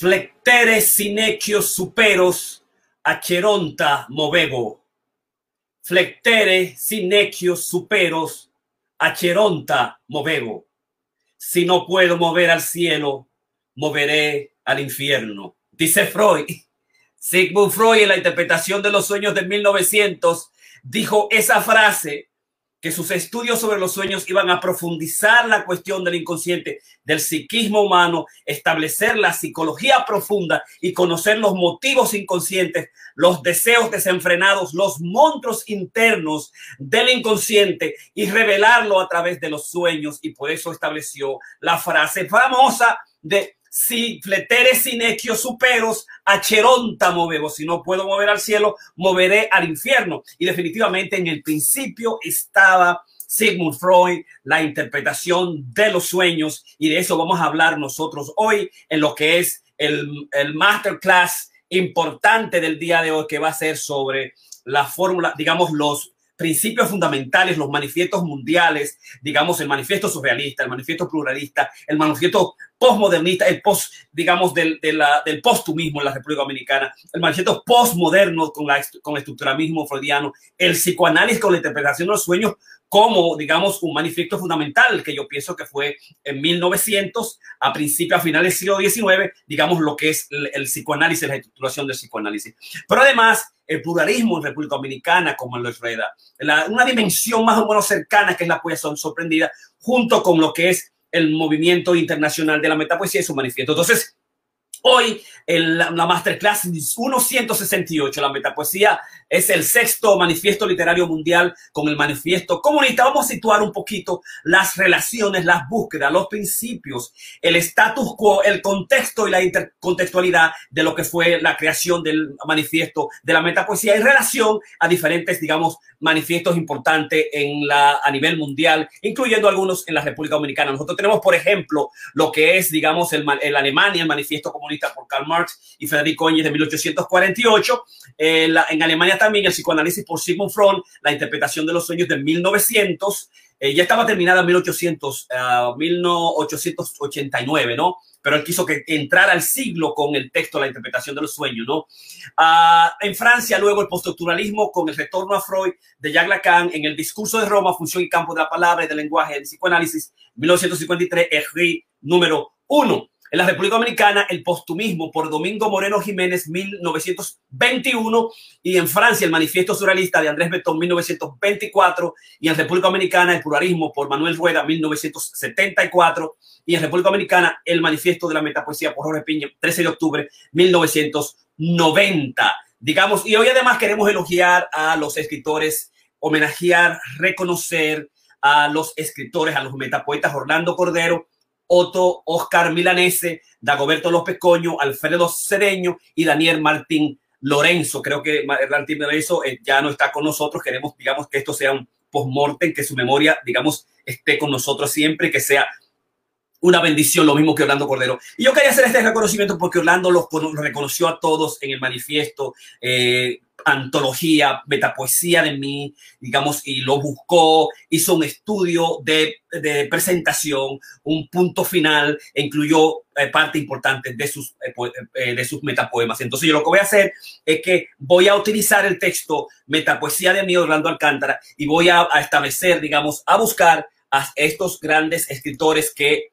Flectere sinequios superos acheronta movego. Flectere sinequios superos acheronta movego. Si no puedo mover al cielo, moveré al infierno. Dice Freud. Sigmund Freud en la interpretación de los sueños de 1900 dijo esa frase que sus estudios sobre los sueños iban a profundizar la cuestión del inconsciente, del psiquismo humano, establecer la psicología profunda y conocer los motivos inconscientes, los deseos desenfrenados, los monstruos internos del inconsciente y revelarlo a través de los sueños. Y por eso estableció la frase famosa de si fletere sinequio superos, a cheronta movebo. Si no puedo mover al cielo, moveré al infierno. Y definitivamente en el principio estaba Sigmund Freud, la interpretación de los sueños. Y de eso vamos a hablar nosotros hoy en lo que es el, el masterclass importante del día de hoy, que va a ser sobre la fórmula, digamos, los principios fundamentales, los manifiestos mundiales, digamos, el manifiesto surrealista, el manifiesto pluralista, el manifiesto postmodernista, el post, digamos, del, del postumismo en la República Dominicana, el manifiesto postmoderno con, la, con el estructuralismo freudiano, el psicoanálisis con la interpretación de los sueños como, digamos, un manifiesto fundamental que yo pienso que fue en 1900, a principios, a finales del siglo XIX, digamos, lo que es el, el psicoanálisis, la estructuración del psicoanálisis. Pero además, el pluralismo en República Dominicana, como lo es la, una dimensión más o menos cercana que es la poesía sorprendida, junto con lo que es el movimiento internacional de la metapoesía y su manifiesto. Entonces, Hoy, en la, la masterclass 1168, la metapoesía es el sexto manifiesto literario mundial con el manifiesto comunista. Vamos a situar un poquito las relaciones, las búsquedas, los principios, el status quo, el contexto y la intercontextualidad de lo que fue la creación del manifiesto de la metapoesía en relación a diferentes, digamos, manifiestos importantes en la, a nivel mundial, incluyendo algunos en la República Dominicana. Nosotros tenemos, por ejemplo, lo que es, digamos, el, el Alemania, el manifiesto comunista por Karl Marx y Federico Engels de 1848. Eh, en Alemania también el psicoanálisis por Sigmund Freud, la interpretación de los sueños de 1900. Eh, ya estaba terminada en 1800, uh, 1889, ¿no? Pero él quiso que entrara al siglo con el texto, la interpretación de los sueños, ¿no? Uh, en Francia, luego el postestructuralismo con el retorno a Freud de Jacques Lacan en el discurso de Roma, función y campo de la palabra y del lenguaje del psicoanálisis, 1953, Henry número uno. En la República Dominicana, el postumismo por Domingo Moreno Jiménez, 1921, y en Francia, el manifiesto surrealista de Andrés Betón, 1924, y en República Dominicana, el pluralismo por Manuel Rueda, 1974, y en República Dominicana, el manifiesto de la metapoesía por Jorge Piña, 13 de octubre, 1990. Digamos, y hoy además queremos elogiar a los escritores, homenajear, reconocer a los escritores, a los metapoetas Orlando Cordero, Otto Oscar Milanese, Dagoberto López Coño, Alfredo Cedeño y Daniel Martín Lorenzo. Creo que Martín Lorenzo eh, ya no está con nosotros. Queremos, digamos, que esto sea un post-mortem, que su memoria, digamos, esté con nosotros siempre, que sea una bendición, lo mismo que Orlando Cordero. Y yo quería hacer este reconocimiento porque Orlando los, reconoció a todos en el manifiesto. Eh, antología, metapoesía de mí, digamos, y lo buscó, hizo un estudio de, de presentación, un punto final, e incluyó eh, parte importante de sus, eh, eh, de sus metapoemas. Entonces yo lo que voy a hacer es que voy a utilizar el texto Metapoesía de mí, Orlando Alcántara, y voy a, establecer, digamos, a buscar a estos grandes escritores que,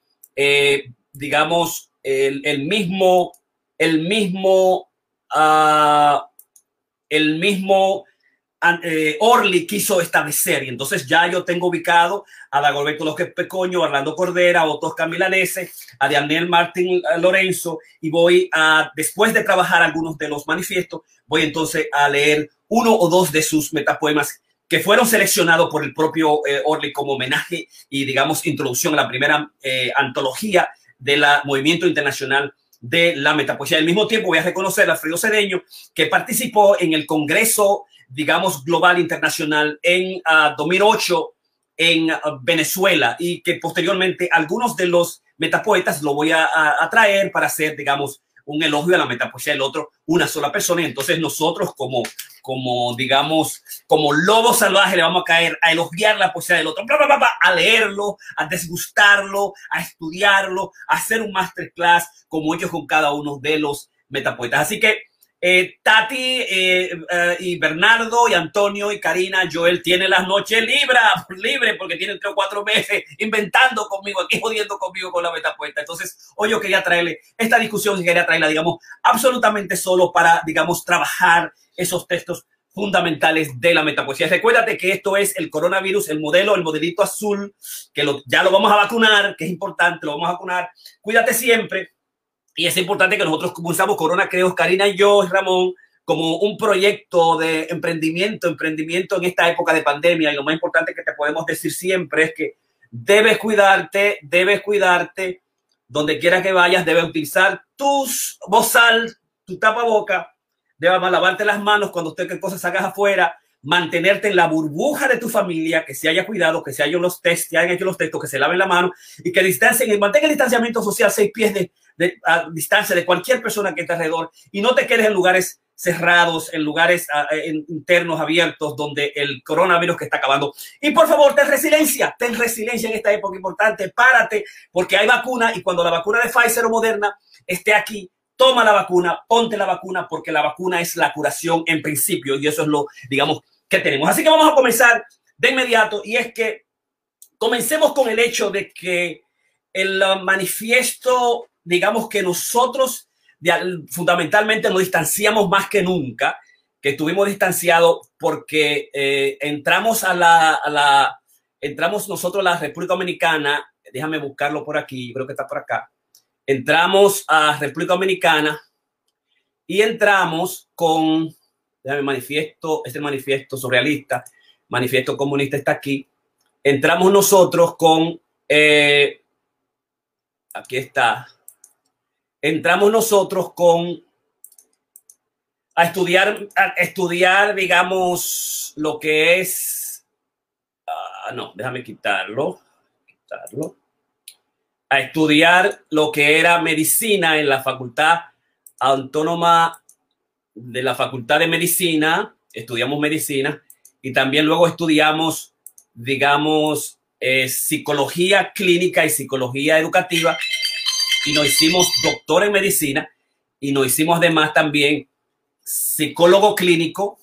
digamos, el, el, mismo, el mismo, uh, el mismo eh, Orly quiso establecer. Y entonces ya yo tengo ubicado a Dagoberto López Pecoño, a Orlando Cordera, a Otto Camilanese, a Daniel Martín Lorenzo, y voy a, después de trabajar algunos de los manifiestos, voy entonces a leer uno o dos de sus metapoemas que fueron seleccionados por el propio eh, Orly como homenaje y, digamos, introducción a la primera eh, antología del movimiento internacional de la metapoesía. Al mismo tiempo voy a reconocer a Alfredo Cedeño, que participó en el Congreso, digamos, global internacional en uh, ah, 2008 en uh, Venezuela y que posteriormente algunos de los metapoetas lo voy a, a, a, traer para hacer, digamos, un elogio a la metapoesía del otro, una sola persona. Y entonces nosotros como, como digamos, como lobo salvaje le vamos a caer a elogiar la poesía del otro, a leerlo, a desgustarlo, a estudiarlo, a hacer un masterclass como ellos con cada uno de los metapoetas. Así que eh, Tati eh, eh, y Bernardo y Antonio y Karina, Joel tienen las noches libres, libre porque tienen tres o cuatro meses inventando conmigo, aquí jodiendo conmigo con la metapuesta. Entonces, hoy yo quería traerle esta discusión quería traerla, digamos, absolutamente solo para, digamos, trabajar esos textos fundamentales de la metapoesía. Recuérdate que esto es el coronavirus, el modelo, el modelito azul, que ya lo vamos a vacunar, que es importante, lo vamos a vacunar. Cuídate siempre y es importante que nosotros usamos Corona Creos, Karina y yo, Ramón, como un proyecto de emprendimiento, emprendimiento en esta época de pandemia. Y lo más importante que te podemos decir siempre es que debes cuidarte, debes cuidarte. Donde quiera que vayas, debes utilizar tus bozal, tu tapaboca, debes lavarte las manos cuando usted qué cosas hagas afuera, mantenerte en la burbuja de tu familia, que se haya cuidado, que se hayan los test, que hayan hecho los textos, que se laven la mano y que distancien, mantenga el distanciamiento social seis pies de, a distancia de cualquier persona que esté alrededor y no te quedes en lugares cerrados, en lugares internos abiertos donde el coronavirus que está acabando. Y por favor, ten resiliencia, ten resiliencia en esta época importante, párate, porque hay vacuna y cuando la vacuna de Pfizer o Moderna esté aquí, toma la vacuna, ponte la vacuna, porque la vacuna es la curación en principio y eso es lo, digamos, que tenemos. Así que vamos a comenzar de inmediato y es que comencemos con el hecho de que el manifiesto digamos que nosotros fundamentalmente nos distanciamos más que nunca, que estuvimos distanciados porque eh, entramos a la, entramos nosotros a la República Dominicana, déjame buscarlo por aquí, creo que está por acá, entramos a República Dominicana y entramos con, déjame manifiesto, este manifiesto surrealista, manifiesto comunista está aquí, entramos nosotros con, eh, aquí está, entramos nosotros con a estudiar, a estudiar, digamos, lo que es, ah, no, déjame quitarlo, quitarlo, a estudiar lo que era medicina en la Facultad Autónoma de la Facultad de Medicina, estudiamos medicina y también luego estudiamos, digamos, eh, psicología clínica y psicología educativa y nos hicimos doctor en medicina y nos hicimos además también psicólogo clínico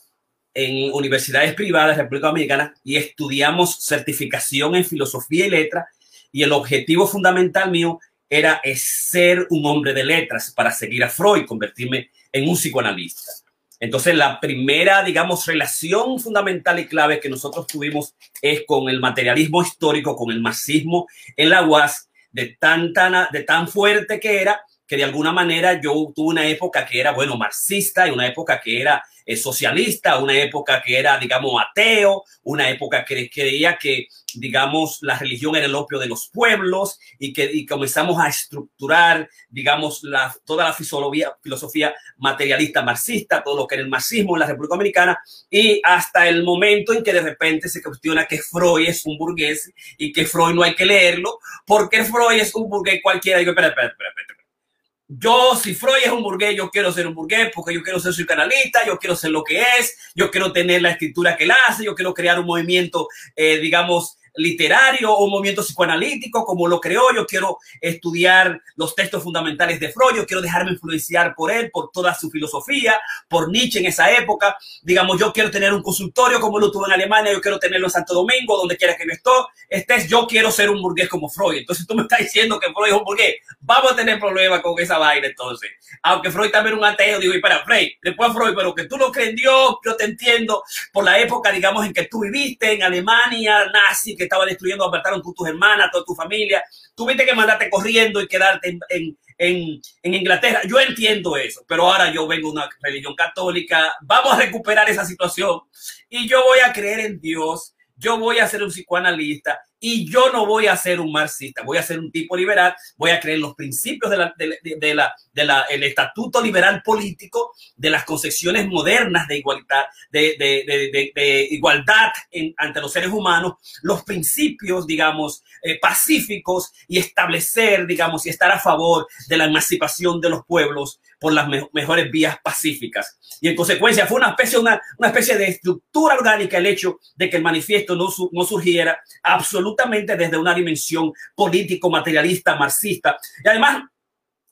en universidades privadas de República Dominicana y estudiamos certificación en filosofía y letra y el objetivo fundamental mío era ser un hombre de letras para seguir a Freud, convertirme en un psicoanalista. Entonces, la primera, digamos, relación fundamental y clave que nosotros tuvimos es con el materialismo histórico, con el marxismo en la UAS de tan, de tan fuerte que era, que de alguna manera yo tuve una época que era, bueno, marxista y una época que era eh, socialista, una época que era, digamos, ateo, una época que creía que, digamos, la religión era el opio de los pueblos y que y comenzamos a estructurar, digamos, la, toda la filosofía, filosofía materialista marxista, todo lo que era el marxismo en la República Dominicana y hasta el momento en que de repente se cuestiona que Freud es un burgués y que Freud no hay que leerlo porque Freud es un burgués cualquiera. Digo, espera, espera, espera, espera yo, si Freud es un burgués, yo quiero ser un burgués porque yo quiero ser su canalista, yo quiero ser lo que es, yo quiero tener la escritura que él hace, yo quiero crear un movimiento, eh, digamos, literario o un movimiento psicoanalítico como lo creó. Yo quiero estudiar los textos fundamentales de Freud. Yo quiero dejarme influenciar por él, por toda su filosofía, por Nietzsche en esa época. Digamos, yo quiero tener un consultorio como lo tuvo en Alemania. Yo quiero tenerlo en Santo Domingo, donde quiera que yo estés. Yo quiero ser un burgués como Freud. Entonces tú me estás diciendo que Freud es un burgués. Vamos a tener problemas con esa vaina entonces. Aunque Freud también es un ateo, digo, y para Freud, después Freud, pero que tú no crees en Dios, yo te entiendo por la época, digamos, en que tú viviste en Alemania, nazi, que estaba destruyendo, apartaron tú, tus hermanas, toda tu familia. Tuviste que mandarte corriendo y quedarte en, en, en, Inglaterra. Yo entiendo eso, pero ahora yo vengo de una religión católica. Vamos a recuperar esa situación y yo voy a creer en Dios. Yo voy a ser un psicoanalista y yo no voy a ser un marxista, voy a ser un tipo liberal, voy a creer los principios del de la, de, la, el estatuto liberal político, de las concepciones modernas de igualdad, de, igualdad ante los seres humanos, los principios, digamos, eh, pacíficos y establecer, digamos, y estar a favor de la emancipación de los pueblos por las mejores vías pacíficas. Y en consecuencia fue una especie, una, una especie de estructura orgánica el hecho de que el manifiesto no, no surgiera absolutamente desde una dimensión político-materialista, marxista. Y además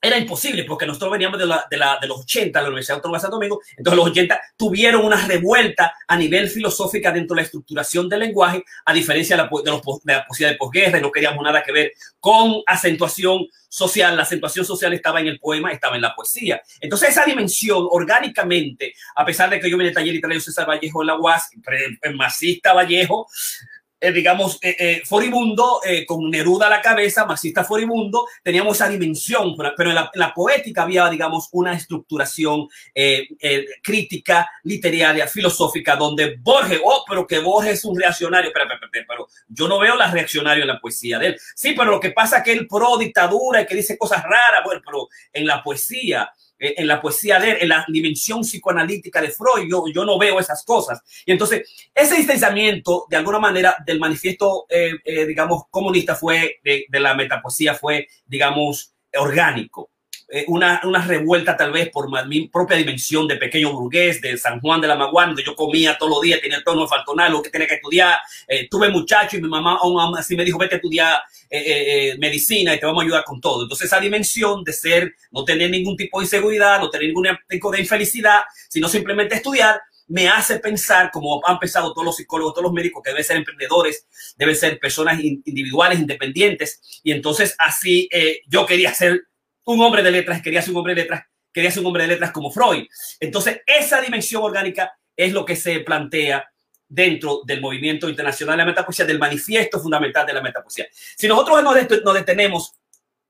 era imposible porque nosotros veníamos de, la, de, la, de los 80, la Universidad Autónoma de Santo Domingo, entonces los 80 tuvieron una revuelta a nivel filosófica dentro de la estructuración del lenguaje, a diferencia de la, de, los, de la poesía de posguerra, no queríamos nada que ver con acentuación social, la acentuación social estaba en el poema, estaba en la poesía. Entonces esa dimensión orgánicamente, a pesar de que yo me y traigo César Vallejo en la UAS, el masista Vallejo, eh, digamos, eh, eh, foribundo, con Neruda a la cabeza, marxista foribundo, teníamos esa dimensión, pero en la, poética había, digamos, una estructuración crítica, literaria, filosófica, donde Borges, oh, pero que Borges es un reaccionario, pero, pero, pero, yo no veo la reaccionario en la poesía de él. Sí, pero lo que pasa es que él pro dictadura y que dice cosas raras, bueno, pero en la poesía eh, en la poesía de en la dimensión psicoanalítica de Freud, yo, yo no veo esas cosas. Y entonces, ese distanciamiento, de alguna manera, del manifiesto, eh, eh, digamos, comunista fue, de, de la metapoesía fue, digamos, orgánico. Eh, una, una, revuelta tal vez por mi propia dimensión de pequeño burgués de San Juan de la Maguana, donde yo comía todos los días, tenía el tono faltonar, lo que tenía que estudiar. Eh, tuve muchacho y mi mamá aún así me dijo, vete a estudiar eh, medicina y te vamos a ayudar con todo. Entonces esa dimensión de ser, no tener ningún tipo de inseguridad, no tener ningún tipo de infelicidad, sino simplemente estudiar, me hace pensar, como han pensado todos los psicólogos, todos los médicos, que deben ser emprendedores, deben ser personas individuales, independientes. Y entonces así yo quería ser un hombre de letras, quería ser un hombre de letras, quería ser un hombre de letras como Freud. Entonces, esa dimensión orgánica es lo que se plantea dentro del movimiento internacional de la metapoesía, del manifiesto fundamental de la metapoesía. Si nosotros nos detenemos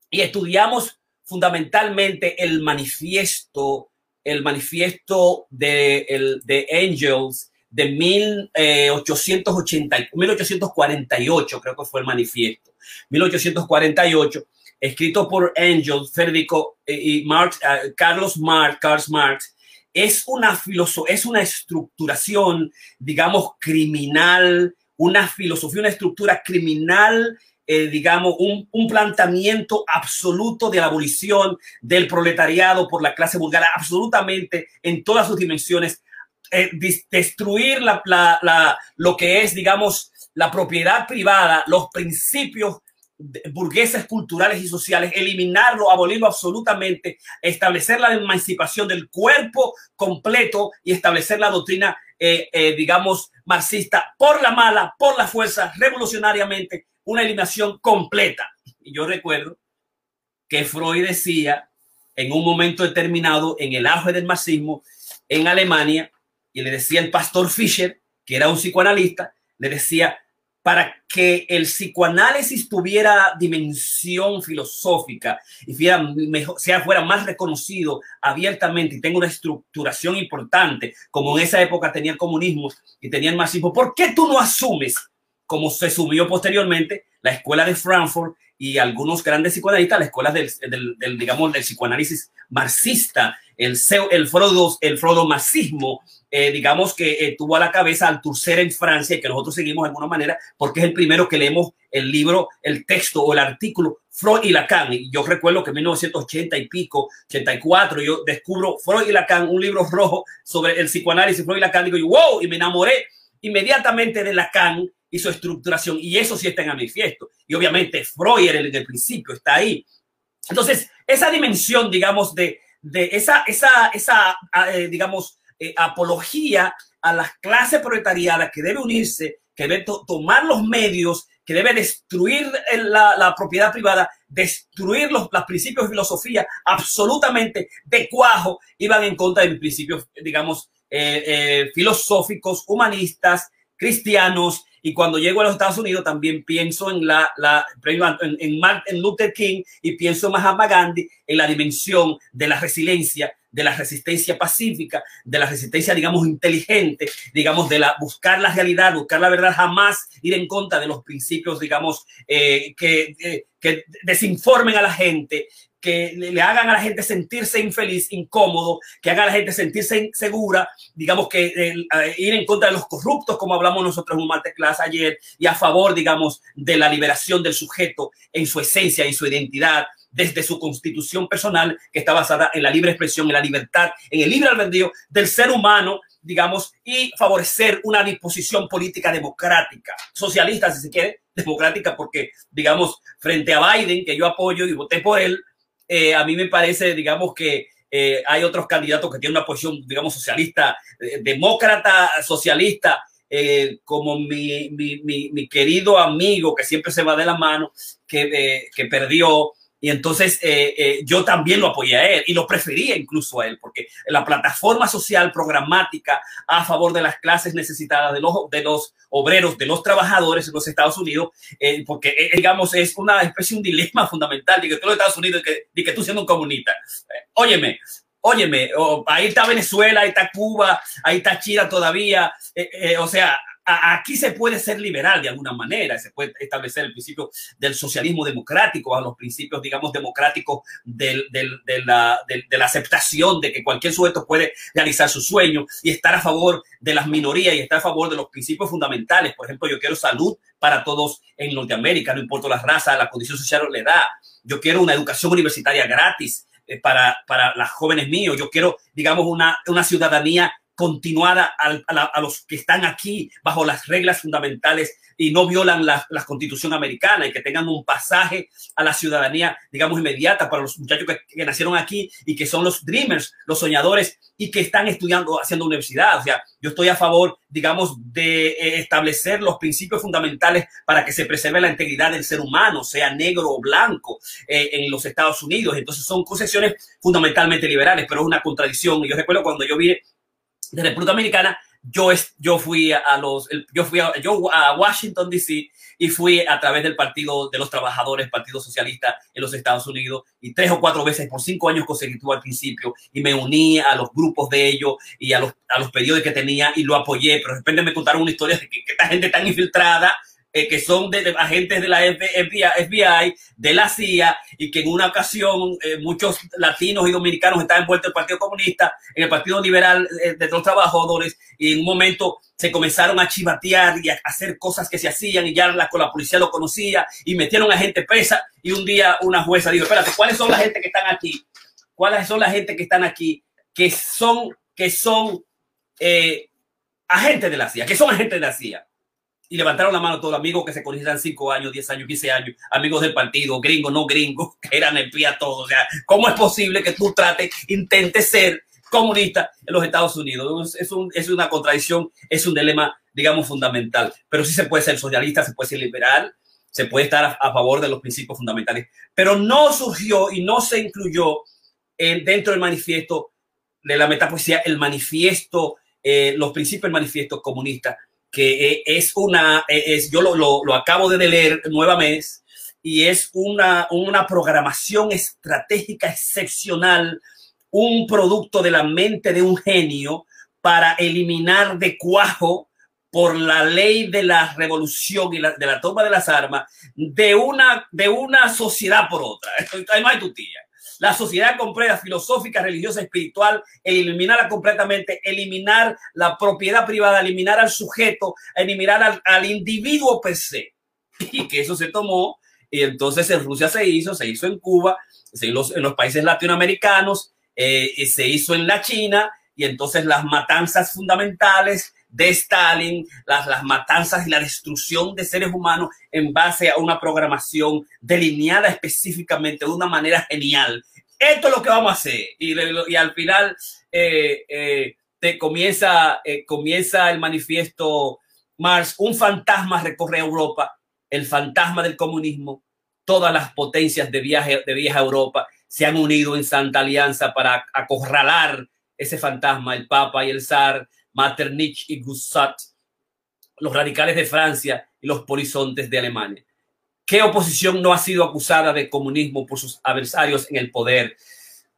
y estudiamos fundamentalmente el manifiesto, el manifiesto de, el, de Angels de 1880, 1848, creo que fue el manifiesto, 1848, escrito por Angel, Federico eh, y Marx, eh, Carlos Marx, Karl Marx, es una es una estructuración, digamos, criminal, una filosofía, una estructura criminal, eh, digamos, un, un, planteamiento absoluto de la abolición del proletariado por la clase vulgar, absolutamente en todas sus dimensiones, destruir la, la, la, lo que es, digamos, la propiedad privada, los principios burgueses culturales y sociales, eliminarlo, abolirlo absolutamente, establecer la emancipación del cuerpo completo y establecer la doctrina, eh, eh, digamos, marxista por la mala, por la fuerza, revolucionariamente, una eliminación completa. Y yo recuerdo que Freud decía en un momento determinado, en el auge del marxismo en Alemania, y le decía el pastor Fischer, que era un psicoanalista, le decía, para que el psicoanálisis tuviera dimensión filosófica y fuera, mejor, sea, fuera más reconocido abiertamente y tenga una estructuración importante, como en esa época tenía el comunismo y tenía el marxismo, ¿por qué tú no asumes, como se subió posteriormente, la escuela de Frankfurt y algunos grandes psicoanalistas, la escuela del, del, digamos, del psicoanálisis marxista, el, el, Frodo, el marxismo, eh, digamos que eh, tuvo a la cabeza al Tourser en Francia, que nosotros seguimos de alguna manera, porque es el primero que leemos el libro, el texto o el artículo Freud y Lacan. Y yo recuerdo que en 1980 y pico, 84, yo descubro Freud y Lacan, un libro rojo sobre el psicoanálisis, Freud y Lacan, digo yo, wow, y me enamoré inmediatamente de Lacan y su estructuración. Y eso sí está en manifiesto. Y obviamente Freud en el principio está ahí. Entonces, esa dimensión, digamos, de, de esa, esa, esa eh, digamos, eh, apología a las clases proletariadas que debe unirse, que debe tomar los medios, que debe destruir la, la propiedad privada, destruir los, los, principios de filosofía absolutamente de cuajo, iban en contra de principios, digamos, eh, filosóficos, humanistas, cristianos, y cuando llego a los Estados Unidos también pienso en la en, Martin Luther King y pienso en Mahatma Gandhi en la dimensión de la resiliencia, de la resistencia pacífica, de la resistencia, digamos, inteligente, digamos, de la buscar la realidad, buscar la verdad, jamás ir en contra de los principios, digamos, eh, que, eh, que desinformen a la gente, que le hagan a la gente sentirse infeliz, incómodo, que hagan a la gente sentirse insegura, digamos que eh, ir en contra de los corruptos, como hablamos nosotros en un masterclass ayer, y a favor, digamos, de la liberación del sujeto en su esencia y su identidad, desde su constitución personal, que está basada en la libre expresión, en la libertad, en el libre albedrío del ser humano, digamos, y favorecer una disposición política democrática, socialista, si se quiere, democrática, porque, digamos, frente a Biden, que yo apoyo y voté por él, eh, a mí me parece, digamos, que eh, hay otros candidatos que tienen una posición, digamos, socialista, eh, demócrata, socialista, como mi, mi, mi, querido amigo que siempre se va de la mano, que, que perdió y entonces eh, eh, yo también lo apoyé a él y lo prefería incluso a él, porque la plataforma social programática a favor de las clases necesitadas, de los, de los obreros, de los trabajadores en los Estados Unidos, eh, porque digamos es una especie de un dilema fundamental de que tú los Estados Unidos que, que tú siendo un comunista. óyeme, óyeme, ahí está Venezuela, ahí está Cuba, ahí está China todavía, o sea, aquí se puede ser liberal de alguna manera, se puede establecer el principio del socialismo democrático, a los principios, digamos, democráticos de, la, aceptación de que cualquier sujeto puede realizar su sueño y estar a favor de las minorías y estar a favor de los principios fundamentales. Por ejemplo, yo quiero salud para todos en Norteamérica, no importa la raza, la condición social o la edad. Yo quiero una educación universitaria gratis eh, para, para las jóvenes míos. Yo quiero, digamos, una, una ciudadanía continuada a, los que están aquí bajo las reglas fundamentales y no violan la, constitución americana y que tengan un pasaje a la ciudadanía, digamos, inmediata para los muchachos que, nacieron aquí y que son los dreamers, los soñadores y que están estudiando, haciendo universidad. O sea, yo estoy a favor, digamos, de eh, establecer los principios fundamentales para que se preserve la integridad del ser humano, sea negro o blanco, eh, en los Estados Unidos. Entonces son concesiones fundamentalmente liberales, pero es una contradicción. Y yo recuerdo cuando yo vi de República Americana, yo, yo fui a los, yo fui a, yo a Washington DC y fui a través del Partido de los Trabajadores, Partido Socialista en los Estados Unidos y tres o cuatro veces por cinco años consecutivos al principio y me uní a los grupos de ellos y a los, a los pedidos que tenía y lo apoyé, pero de repente me contaron una historia de que, que esta gente tan infiltrada eh, que son de, agentes de la FBI, de la CIA, y que en una ocasión eh, muchos latinos y dominicanos estaban envueltos en el Partido Comunista, en el Partido Liberal eh, de los Trabajadores, y en un momento se comenzaron a chivatear y a hacer cosas que se hacían, y ya la, la policía lo conocía, y metieron a gente presa, y un día una jueza dijo, espérate, ¿cuáles son la gente que están aquí? ¿Cuáles son la gente que están aquí? Que son, que son agentes de la CIA, que son agentes de la CIA y levantaron la mano todos los amigos que se conocían 5 años, 10 años, 15 años, amigos del partido, gringos, no gringos, que eran espías todos. O sea, ¿cómo es posible que tú trates, intentes ser comunista en los Estados Unidos? Es, un, es una contradicción, es un dilema, digamos, fundamental. Pero sí se puede ser socialista, se puede ser liberal, se puede estar a, favor de los principios fundamentales. Pero no surgió y no se incluyó en, dentro del manifiesto de la metapoesía, el manifiesto, eh, los principios del manifiesto comunista que eh, es una, eh, es, yo lo, lo, acabo de leer nuevamente, y es una, una programación estratégica excepcional, un producto de la mente de un genio para eliminar de cuajo por la ley de la revolución y la, de la toma de las armas de una, de una sociedad por otra. Además, tu tía la sociedad completa, filosófica, religiosa, espiritual, eliminarla completamente, eliminar la propiedad privada, eliminar al sujeto, eliminar al, individuo per se. Y que eso se tomó, y entonces en Rusia se hizo, se hizo en Cuba, se hizo en los países latinoamericanos, eh, y se hizo en la China, y entonces las matanzas fundamentales de Stalin, las, las matanzas y la destrucción de seres humanos en base a una programación delineada específicamente de una manera genial esto es lo que vamos a hacer. Y, al final eh, eh, te comienza, eh, comienza el manifiesto Mars, un fantasma recorre Europa, el fantasma del comunismo, todas las potencias de viaje de vieja Europa se han unido en santa alianza para acorralar ese fantasma, el Papa y el zar, Metternich y Gussat, los radicales de Francia y los polizontes de Alemania. ¿Qué oposición no ha sido acusada de comunismo por sus adversarios en el poder?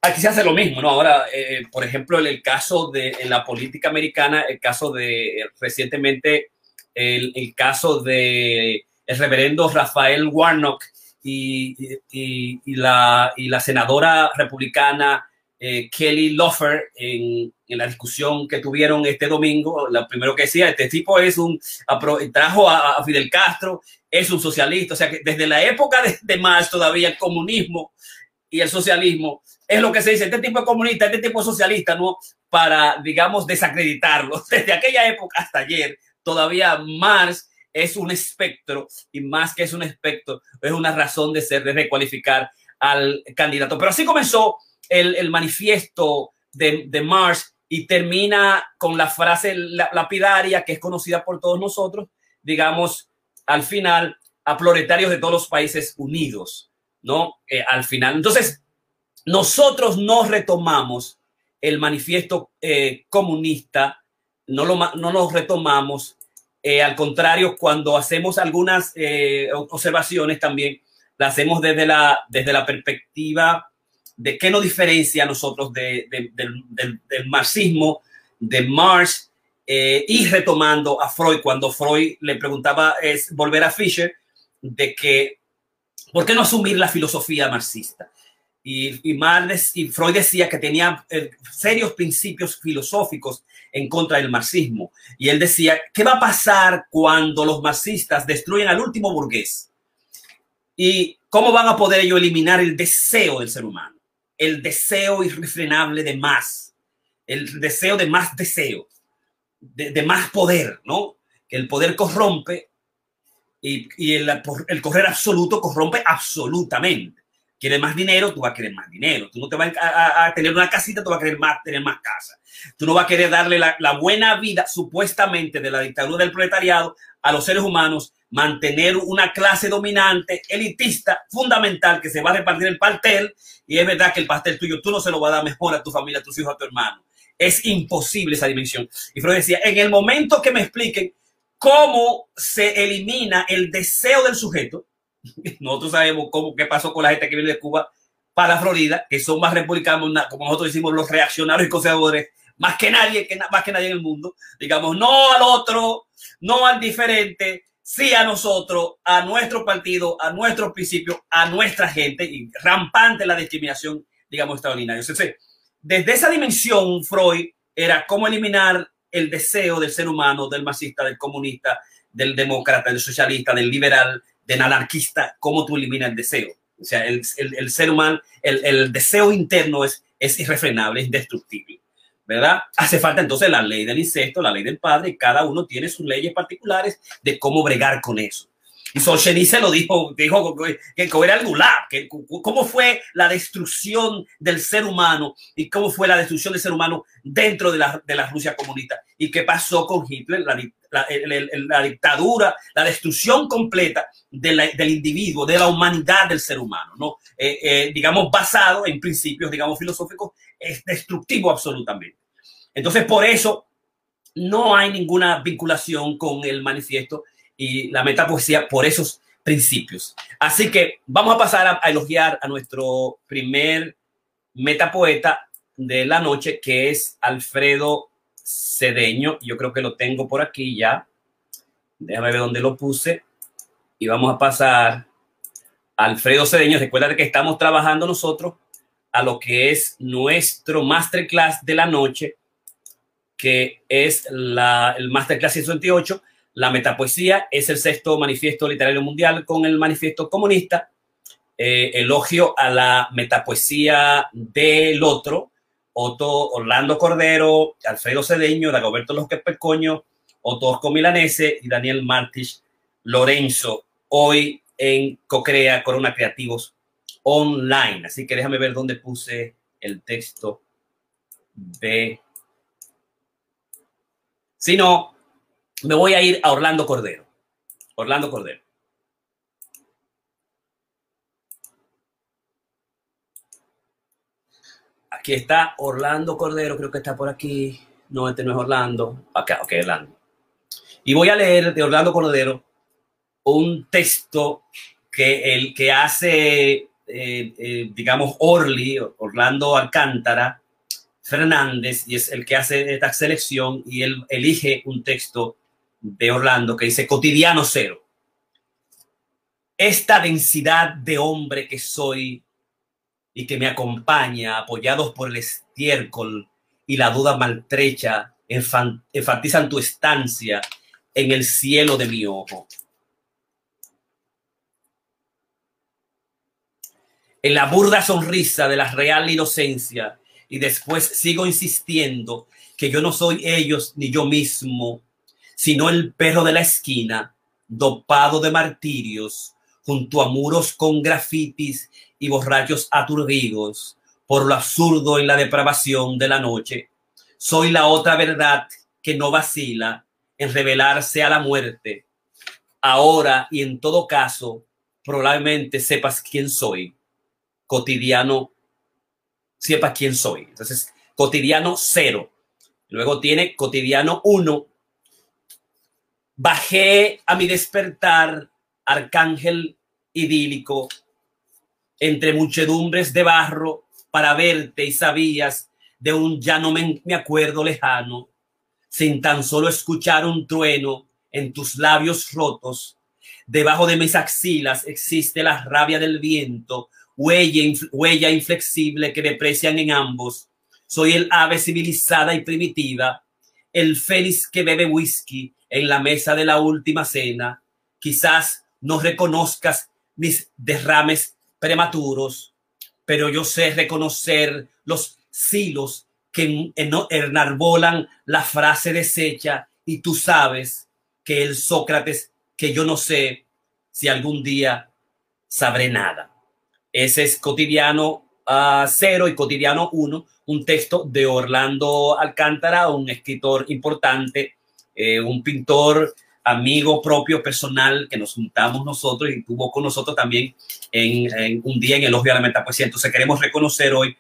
aquí se hace lo mismo, ¿no? Ahora, eh, por ejemplo, en el caso de en la política americana, el caso de recientemente, el, caso de el reverendo Rafael Warnock y, y, la, y la senadora republicana eh, Kelly Loeffler en, la discusión que tuvieron este domingo, lo primero que decía, este tipo es un, trajo a, a, Fidel Castro, es un socialista, o sea que desde la época de, de Marx todavía el comunismo y el socialismo es lo que se dice, este tipo es comunista, este tipo es socialista, ¿no? Para, digamos, desacreditarlo. Desde aquella época hasta ayer, todavía Marx es un espectro y más que es un espectro, es una razón de ser, de recualificar al candidato. Pero así comenzó el, el manifiesto de, de, Marx y termina con la frase lapidaria que es conocida por todos nosotros, digamos, al final, a proletarios de todos los países unidos, ¿no? Eh, al final. Entonces, nosotros no retomamos el manifiesto eh, comunista, no lo no nos retomamos eh, al contrario, cuando hacemos algunas eh, observaciones también, las hacemos desde la, desde la perspectiva de qué nos diferencia a nosotros de, de, del, marxismo, de Marx, eh, y retomando a Freud, cuando Freud le preguntaba, es volver a Fischer, de que, ¿por qué no asumir la filosofía marxista? Y, y, Marx, y Freud decía que tenía eh, serios principios filosóficos en contra del marxismo. Y él decía, ¿qué va a pasar cuando los marxistas destruyen al último burgués? ¿Y cómo van a poder ellos eliminar el deseo del ser humano? El deseo irrefrenable de más, el deseo de más deseo, de, más poder, ¿no? Que el poder corrompe y, y el, el correr absoluto corrompe absolutamente quieres más dinero, tú vas a querer más dinero. Tú no te vas a, a, tener una casita, tú vas a querer más, tener más casa. Tú no vas a querer darle la, la, buena vida, supuestamente, de la dictadura del proletariado a los seres humanos, mantener una clase dominante, elitista, fundamental, que se va a repartir el pastel. Y es verdad que el pastel tuyo tú no se lo vas a dar mejor a tu familia, a tus hijos, a tu hermano. Es imposible esa dimensión. Y Freud decía, en el momento que me expliquen cómo se elimina el deseo del sujeto, nosotros sabemos cómo, qué pasó con la gente que viene de Cuba para Florida, que son más republicanos, como nosotros decimos, los reaccionarios y conservadores, más que nadie, que, más que nadie en el mundo. Digamos, no al otro, no al diferente, sí a nosotros, a nuestro partido, a nuestros principios, a nuestra gente, y rampante la discriminación, digamos, extraordinaria. Desde esa dimensión, Freud era cómo eliminar el deseo del ser humano, del marxista, del comunista, del demócrata, del socialista, del liberal, del anarquista, cómo tú eliminas el deseo. O sea, el, ser humano, el, el, deseo interno es, es irrefrenable, es indestructible. ¿Verdad? Hace falta entonces la ley del incesto, la ley del padre, cada uno tiene sus leyes particulares de cómo bregar con eso. Y Solzhenitsyn lo dijo, dijo que, que era el gulag, que cómo fue la destrucción del ser humano y cómo fue la destrucción del ser humano dentro de la, de la Rusia comunista y qué pasó con Hitler, la, la, la dictadura, la destrucción completa de la, del individuo, de la humanidad del ser humano, ¿no? Eh, eh, digamos, basado en principios, digamos, filosóficos, es destructivo absolutamente. Entonces, por eso no hay ninguna vinculación con el manifiesto y la metapoesía por esos principios. Así que vamos a pasar a, a elogiar a nuestro primer metapoeta de la noche, que es Alfredo Cedeño. Yo creo que lo tengo por aquí ya. Déjame ver dónde lo puse. Y vamos a pasar Alfredo Cedeño. Recuerda que estamos trabajando nosotros a lo que es nuestro masterclass de la noche, que es la, el masterclass 128 la metapoesía es el sexto manifiesto literario mundial con el manifiesto comunista. Eh, elogio a la metapoesía del otro, Otto Orlando Cordero, Alfredo Cedeño, Dagoberto López Pecoño, Otto Osco Milanese y Daniel Martich Lorenzo, hoy en Cocrea Corona Creativos Online. Así que déjame ver dónde puse el texto de... Si no, me voy a ir a Orlando Cordero. Orlando Cordero. Aquí está Orlando Cordero, creo que está por aquí. No, este no es Orlando. Acá, ok, Orlando. Y voy a leer de Orlando Cordero un texto que el que hace eh, eh, digamos, Orly, Orlando Alcántara Fernández, y es el que hace esta selección, y él elige un texto de Orlando que dice cotidiano cero. Esta densidad de hombre que soy y que me acompaña, apoyados por el estiércol y la duda maltrecha, enfatizan tu estancia en el cielo de mi ojo. En la burda sonrisa de la real inocencia, y después sigo insistiendo que yo no soy ellos ni yo mismo, sino el perro de la esquina, dopado de martirios, junto a muros con grafitis y borrachos aturdidos por lo absurdo y la depravación de la noche. Soy la otra verdad que no vacila en revelarse a la muerte. Ahora y en todo caso, probablemente sepas quién soy. Cotidiano, sepas quién soy. Entonces, cotidiano cero. Luego tiene cotidiano uno. Bajé a mi despertar, arcángel idílico, entre muchedumbres de barro para verte y sabías de un ya no me, acuerdo lejano sin tan solo escuchar un trueno en tus labios rotos. Debajo de mis axilas existe la rabia del viento, huella, huella inflexible que deprecian en ambos. Soy el ave civilizada y primitiva, el fénix que bebe whisky en la mesa de la última cena. Quizás no reconozcas mis derrames prematuros, pero yo sé reconocer los silos que enarbolan la frase deshecha y tú sabes que el Sócrates, que yo no sé si algún día sabré nada. Ese es cotidiano uh, cero y cotidiano uno, un texto de Orlando Alcántara, un escritor importante, eh, un pintor amigo propio personal que nos juntamos nosotros y tuvo con nosotros también en, un día en el Ojo de la Metapoesía. Entonces queremos reconocer hoy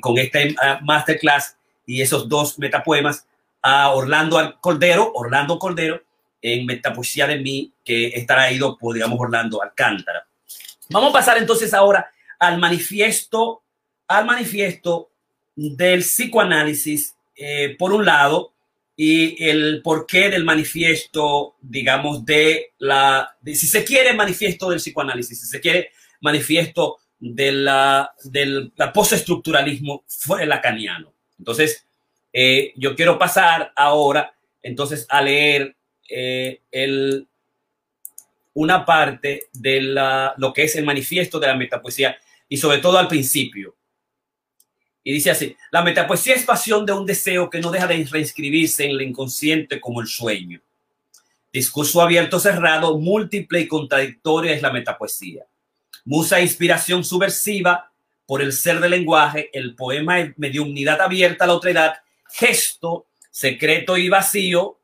con este ah, masterclass y esos dos metapoemas a Orlando Cordero, Orlando Cordero, en Metapoesía de mí, que está traído por, digamos, Orlando Alcántara. Vamos a pasar entonces ahora al manifiesto, al manifiesto del psicoanálisis, eh, por un lado, y el porqué del manifiesto, digamos, de la, si se quiere, manifiesto del psicoanálisis, si se quiere, manifiesto de la, del postestructuralismo fue lacaniano. Entonces, eh, yo quiero pasar ahora entonces a leer eh, el, una parte de la, lo que es el manifiesto de la metapoesía y sobre todo al principio. Y dice así, la metapoesía es pasión de un deseo que no deja de reinscribirse en el inconsciente como el sueño. Discurso abierto, cerrado, múltiple y contradictorio es la metapoesía Musa inspiración subversiva por el ser del lenguaje, el poema es mediunidad abierta a la otredad, gesto secreto y vacío,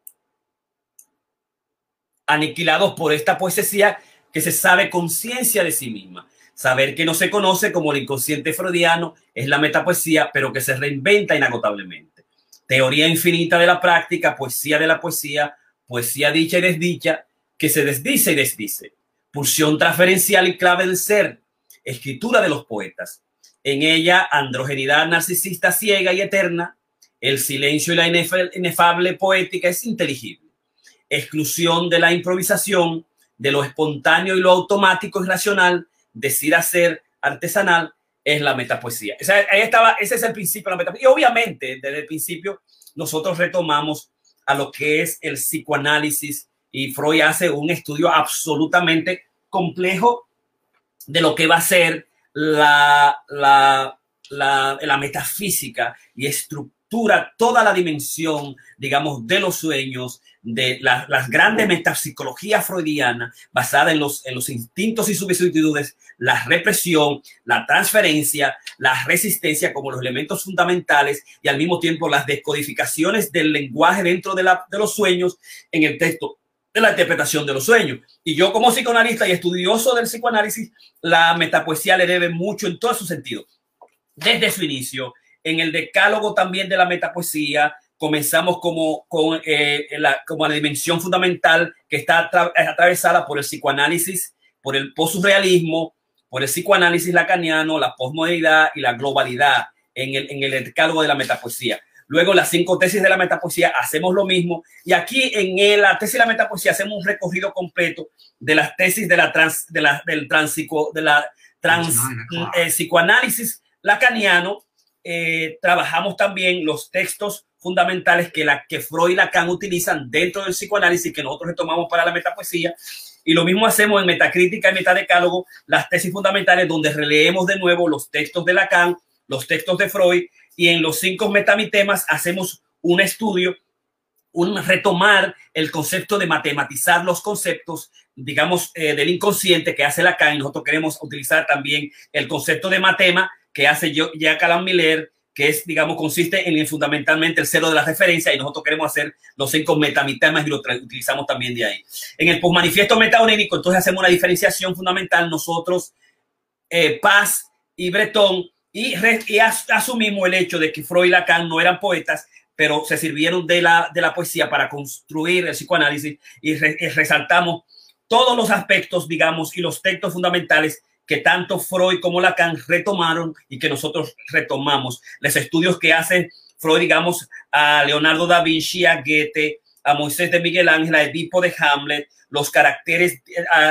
aniquilados por esta poesía que se sabe conciencia de sí misma. Saber que no se conoce como el inconsciente freudiano es la metapoesía, pero que se reinventa inagotablemente. Teoría infinita de la práctica, poesía de la poesía, poesía dicha y desdicha, que se desdice y desdice pulsión transferencial y clave del ser, escritura de los poetas. En ella, androgenidad narcisista ciega y eterna, el silencio y la inefable poética es inteligible. Exclusión de la improvisación, de lo espontáneo y lo automático y racional, decir hacer artesanal, es la metapoesía. ahí estaba, ese es el principio de la metapoesía. Y obviamente, desde el principio, nosotros retomamos a lo que es el psicoanálisis y Freud hace un estudio absolutamente complejo de lo que va a ser la, la, la, metafísica y estructura toda la dimensión, digamos, de los sueños, de las grandes metapsicología freudiana basada en los, en los instintos y substitutudes, la represión, la transferencia, la resistencia como los elementos fundamentales y al mismo tiempo las descodificaciones del lenguaje dentro de, la, de los sueños en el texto de la interpretación de los sueños. Y yo como psicoanalista y estudioso del psicoanálisis, la metapoesía le debe mucho en todo su sentido. Desde su inicio, en el decálogo también de la metapoesía, comenzamos como, con, eh, la, como la dimensión fundamental que está atravesada por el psicoanálisis, por el post-surrealismo, por el psicoanálisis lacaniano, la posmodernidad y la globalidad en el, en el decálogo de la metapoesía. Luego, las cinco tesis de la metapoesía hacemos lo mismo. Y aquí en la tesis de la metapoesía hacemos un recorrido completo de las tesis de la trans, de la, del transico, de la trans, eh, psicoanálisis lacaniano. Eh, trabajamos también los textos fundamentales que, la, que Freud y Lacan utilizan dentro del psicoanálisis que nosotros retomamos para la metapoesía. Y lo mismo hacemos en Metacrítica y Metadecálogo, las tesis fundamentales donde releemos de nuevo los textos de Lacan, los textos de Freud y en los cinco metamitemas hacemos un estudio, un retomar el concepto de matematizar los conceptos, digamos, eh, del inconsciente que hace Lacan. Y nosotros queremos utilizar también el concepto de matema que hace Jacques Alain Miller, que es, digamos, consiste en fundamentalmente el cero de la referencia y nosotros queremos hacer los cinco metamitemas y lo utilizamos también de ahí. En el manifiesto metaonénico, entonces hacemos una diferenciación fundamental nosotros, eh, Paz y Bretón, y, asumimos el hecho de que Freud y Lacan no eran poetas, pero se sirvieron de la, de la poesía para construir el psicoanálisis y, resaltamos todos los aspectos, digamos, y los textos fundamentales que tanto Freud como Lacan retomaron y que nosotros retomamos. Los estudios que hace Freud, digamos, a Leonardo da Vinci, a Goethe, a Moisés de Miguel Ángel, a Edipo de Hamlet, los caracteres,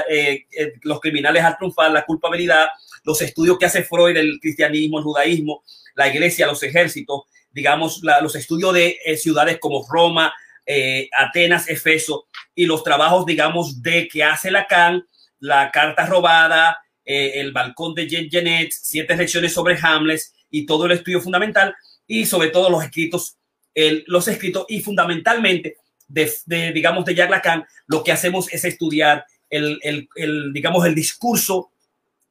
eh, eh, los criminales al triunfar, la culpabilidad, los estudios que hace Freud del cristianismo, el judaísmo, la iglesia, los ejércitos, digamos, los estudios de eh, ciudades como Roma, eh, Atenas, Efeso, y los trabajos, digamos, de que hace Lacan, la carta robada, eh, el balcón de Jean Genet, siete lecciones sobre Hamlet y todo el estudio fundamental, y sobre todo los escritos, los escritos, y fundamentalmente, de, digamos, de Jacques Lacan, lo que hacemos es estudiar el, el digamos, el discurso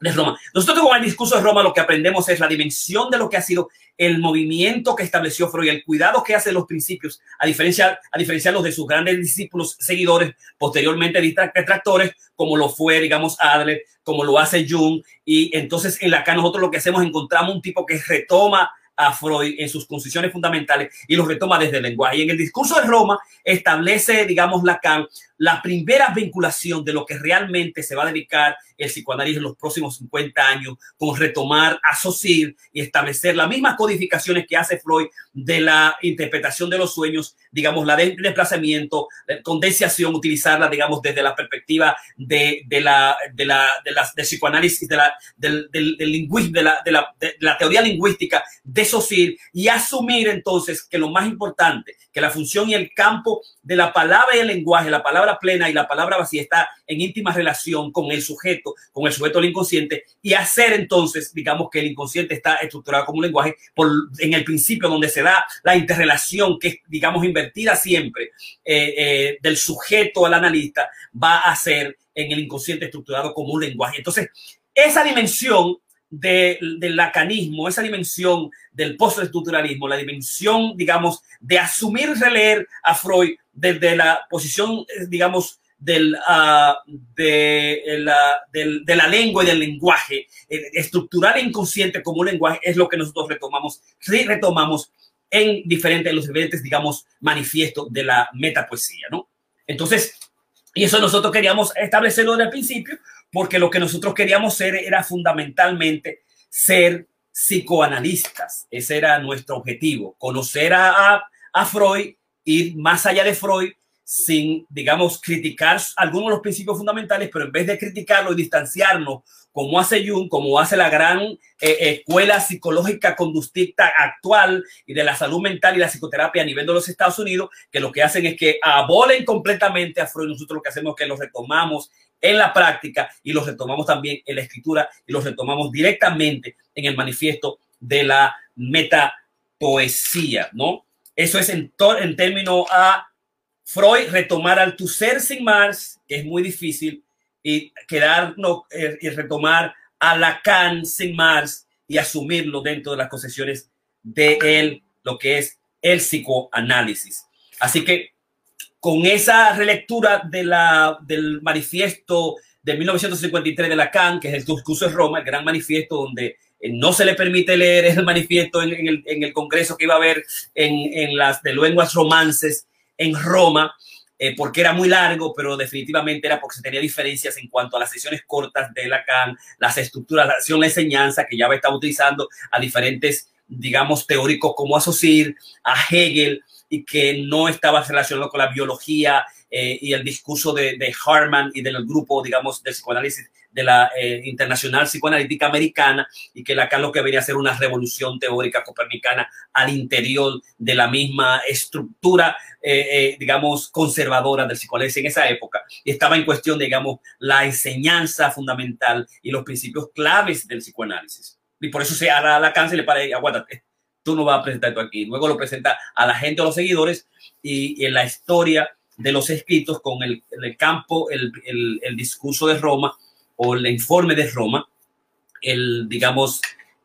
de Roma. Nosotros con el discurso de Roma lo que aprendemos es la dimensión de lo que ha sido el movimiento que estableció Freud, el cuidado que hace los principios, a diferencia, a diferenciarlos de sus grandes discípulos, seguidores, posteriormente detractores, como lo fue, digamos, Adler, como lo hace Jung. Y entonces en la acá nosotros lo que hacemos encontramos un tipo que retoma a Freud en sus concepciones fundamentales y los retoma desde el lenguaje. Y en el discurso de Roma establece, digamos, Lacan, la primera vinculación de lo que realmente se va a dedicar el psicoanálisis en los próximos 50 años, con retomar, asociar y establecer las mismas codificaciones que hace Freud de la interpretación de los sueños, digamos, la de desplazamiento, condensación, utilizarla, digamos, desde la perspectiva de, de la, de la, de la, del psicoanálisis, de la, del, del, lingüismo, de la, de la, de la teoría lingüística, de SOCIR y asumir entonces que lo más importante, que la función y el campo de la palabra y el lenguaje, la palabra plena y la palabra vacía está en íntima relación con el sujeto, con el sujeto del inconsciente y hacer entonces, digamos que el inconsciente está estructurado como un lenguaje en el principio donde se da la interrelación que es, digamos, invertida siempre eh, eh, del sujeto al analista, va a ser en el inconsciente estructurado como un lenguaje. Entonces, esa dimensión del lacanismo, esa dimensión del postestructuralismo, la dimensión, digamos, de asumir releer a Freud desde la posición, eh, digamos, de, la, del, de, la, lengua y del lenguaje, eh, estructural e inconsciente como un lenguaje, es lo que nosotros retomamos, retomamos en diferentes, los diferentes, digamos, manifiestos de la metapoesía, ¿no? Entonces, y eso nosotros queríamos establecerlo desde el principio, porque lo que nosotros queríamos ser era fundamentalmente ser psicoanalistas. Ese era nuestro objetivo, conocer a, Freud, ir más allá de Freud, sin, digamos, criticar algunos de los principios fundamentales, pero en vez de criticarlo y distanciarnos, como hace Jung, como hace la gran eh, escuela psicológica conductista actual y de la salud mental y la psicoterapia a nivel de los Estados Unidos, que lo que hacen es que abolen completamente a Freud. Nosotros lo que hacemos es que lo retomamos en la práctica y los retomamos también en la escritura y los retomamos directamente en el manifiesto de la metapoesía, ¿no? Eso es en, en términos a Freud retomar al tu ser sin más, que es muy difícil, y quedarnos eh, y retomar a Lacan sin más y asumirlo dentro de las concesiones de él, lo que es el psicoanálisis. Así que con esa relectura de del manifiesto de 1953 de Lacan, que es el discurso de Roma, el gran manifiesto donde eh, no se le permite leer el manifiesto en, el, congreso que iba a haber en, las de lenguas romances en Roma, eh, porque era muy largo, pero definitivamente era porque se tenía diferencias en cuanto a las sesiones cortas de Lacan, las estructuras, la acción, la enseñanza, que ya estaba utilizando a diferentes, digamos, teóricos como a a Hegel, y que no estaba relacionado con la biología eh, y el discurso de, de, Harman y del grupo, digamos, del psicoanálisis de la eh, Internacional Psicoanalítica Americana y que Lacan lo que venía a ser una revolución teórica copernicana al interior de la misma estructura, eh, digamos, conservadora del psicoanálisis en esa época. Y estaba en cuestión, digamos, la enseñanza fundamental y los principios claves del psicoanálisis. Y por eso se a Lacan se le para, aguántate, tú no vas a presentar esto aquí. Luego lo presenta a la gente, a los seguidores y, en la historia de los escritos con el, el campo, el, el, discurso de Roma o el informe de Roma, el, digamos,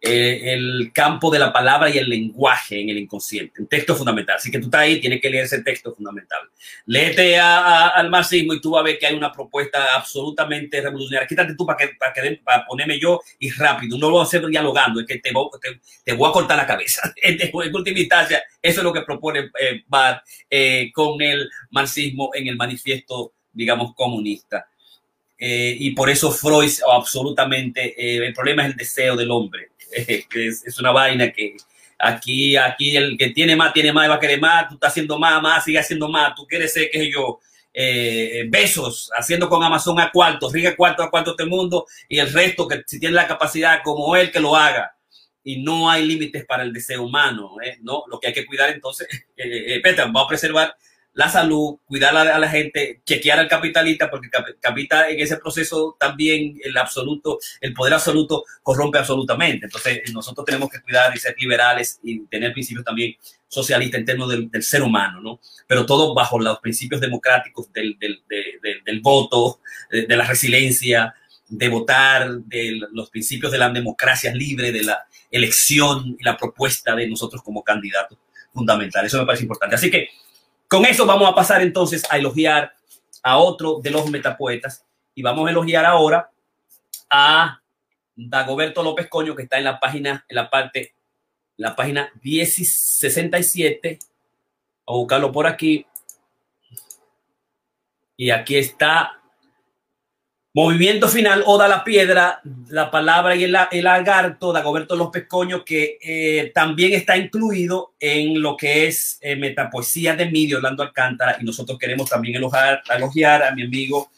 eh, el campo de la palabra y el lenguaje en el inconsciente, un texto fundamental. Así que tú estás ahí, tienes que leer ese texto fundamental. Léete a, a, al marxismo y tú vas a ver que hay una propuesta absolutamente revolucionaria. Quítate tú para, que, para, que, para ponerme yo y rápido. No lo voy a hacer dialogando, es que te, te, te voy a cortar la cabeza. En, última instancia, eso es lo que propone eh, Barth eh, con el marxismo en el manifiesto, digamos, comunista. Eh, y por eso Freud absolutamente, eh, el problema es el deseo del hombre, es, es, una vaina que aquí, aquí el que tiene más, tiene más va a querer más, tú estás haciendo más, más, sigue haciendo más, tú quieres ser, qué sé yo, eh, besos, haciendo con Amazon a cuartos, riga cuartos a cuartos del mundo y el resto que si tiene la capacidad como él que lo haga. Y no hay límites para el deseo humano, ¿eh? ¿no? Lo que hay que cuidar entonces, eh, eh, vamos a preservar la salud, cuidar a la gente, chequear al capitalista, porque capital en ese proceso también el absoluto, el poder absoluto corrompe absolutamente. Entonces nosotros tenemos que cuidar y ser liberales y tener principios también socialistas en términos del, ser humano, ¿no? Pero todo bajo los principios democráticos del, del, del, voto, de, la resiliencia, de votar, de los principios de la democracia libre, de la elección y la propuesta de nosotros como candidatos fundamentales. Eso me parece importante. Así que con eso vamos a pasar entonces a elogiar a otro de los metapoetas y vamos a elogiar ahora a Dagoberto López Coño que está en la página, en la parte, la página 1067. A buscarlo por aquí. Y aquí está Movimiento final, Oda la Piedra, la palabra y el, el lagarto, Dagoberto López Coño, que eh, también está incluido en lo que es eh, metapoesía de Midi, Orlando Alcántara, y nosotros queremos también elogiar, elogiar a mi amigo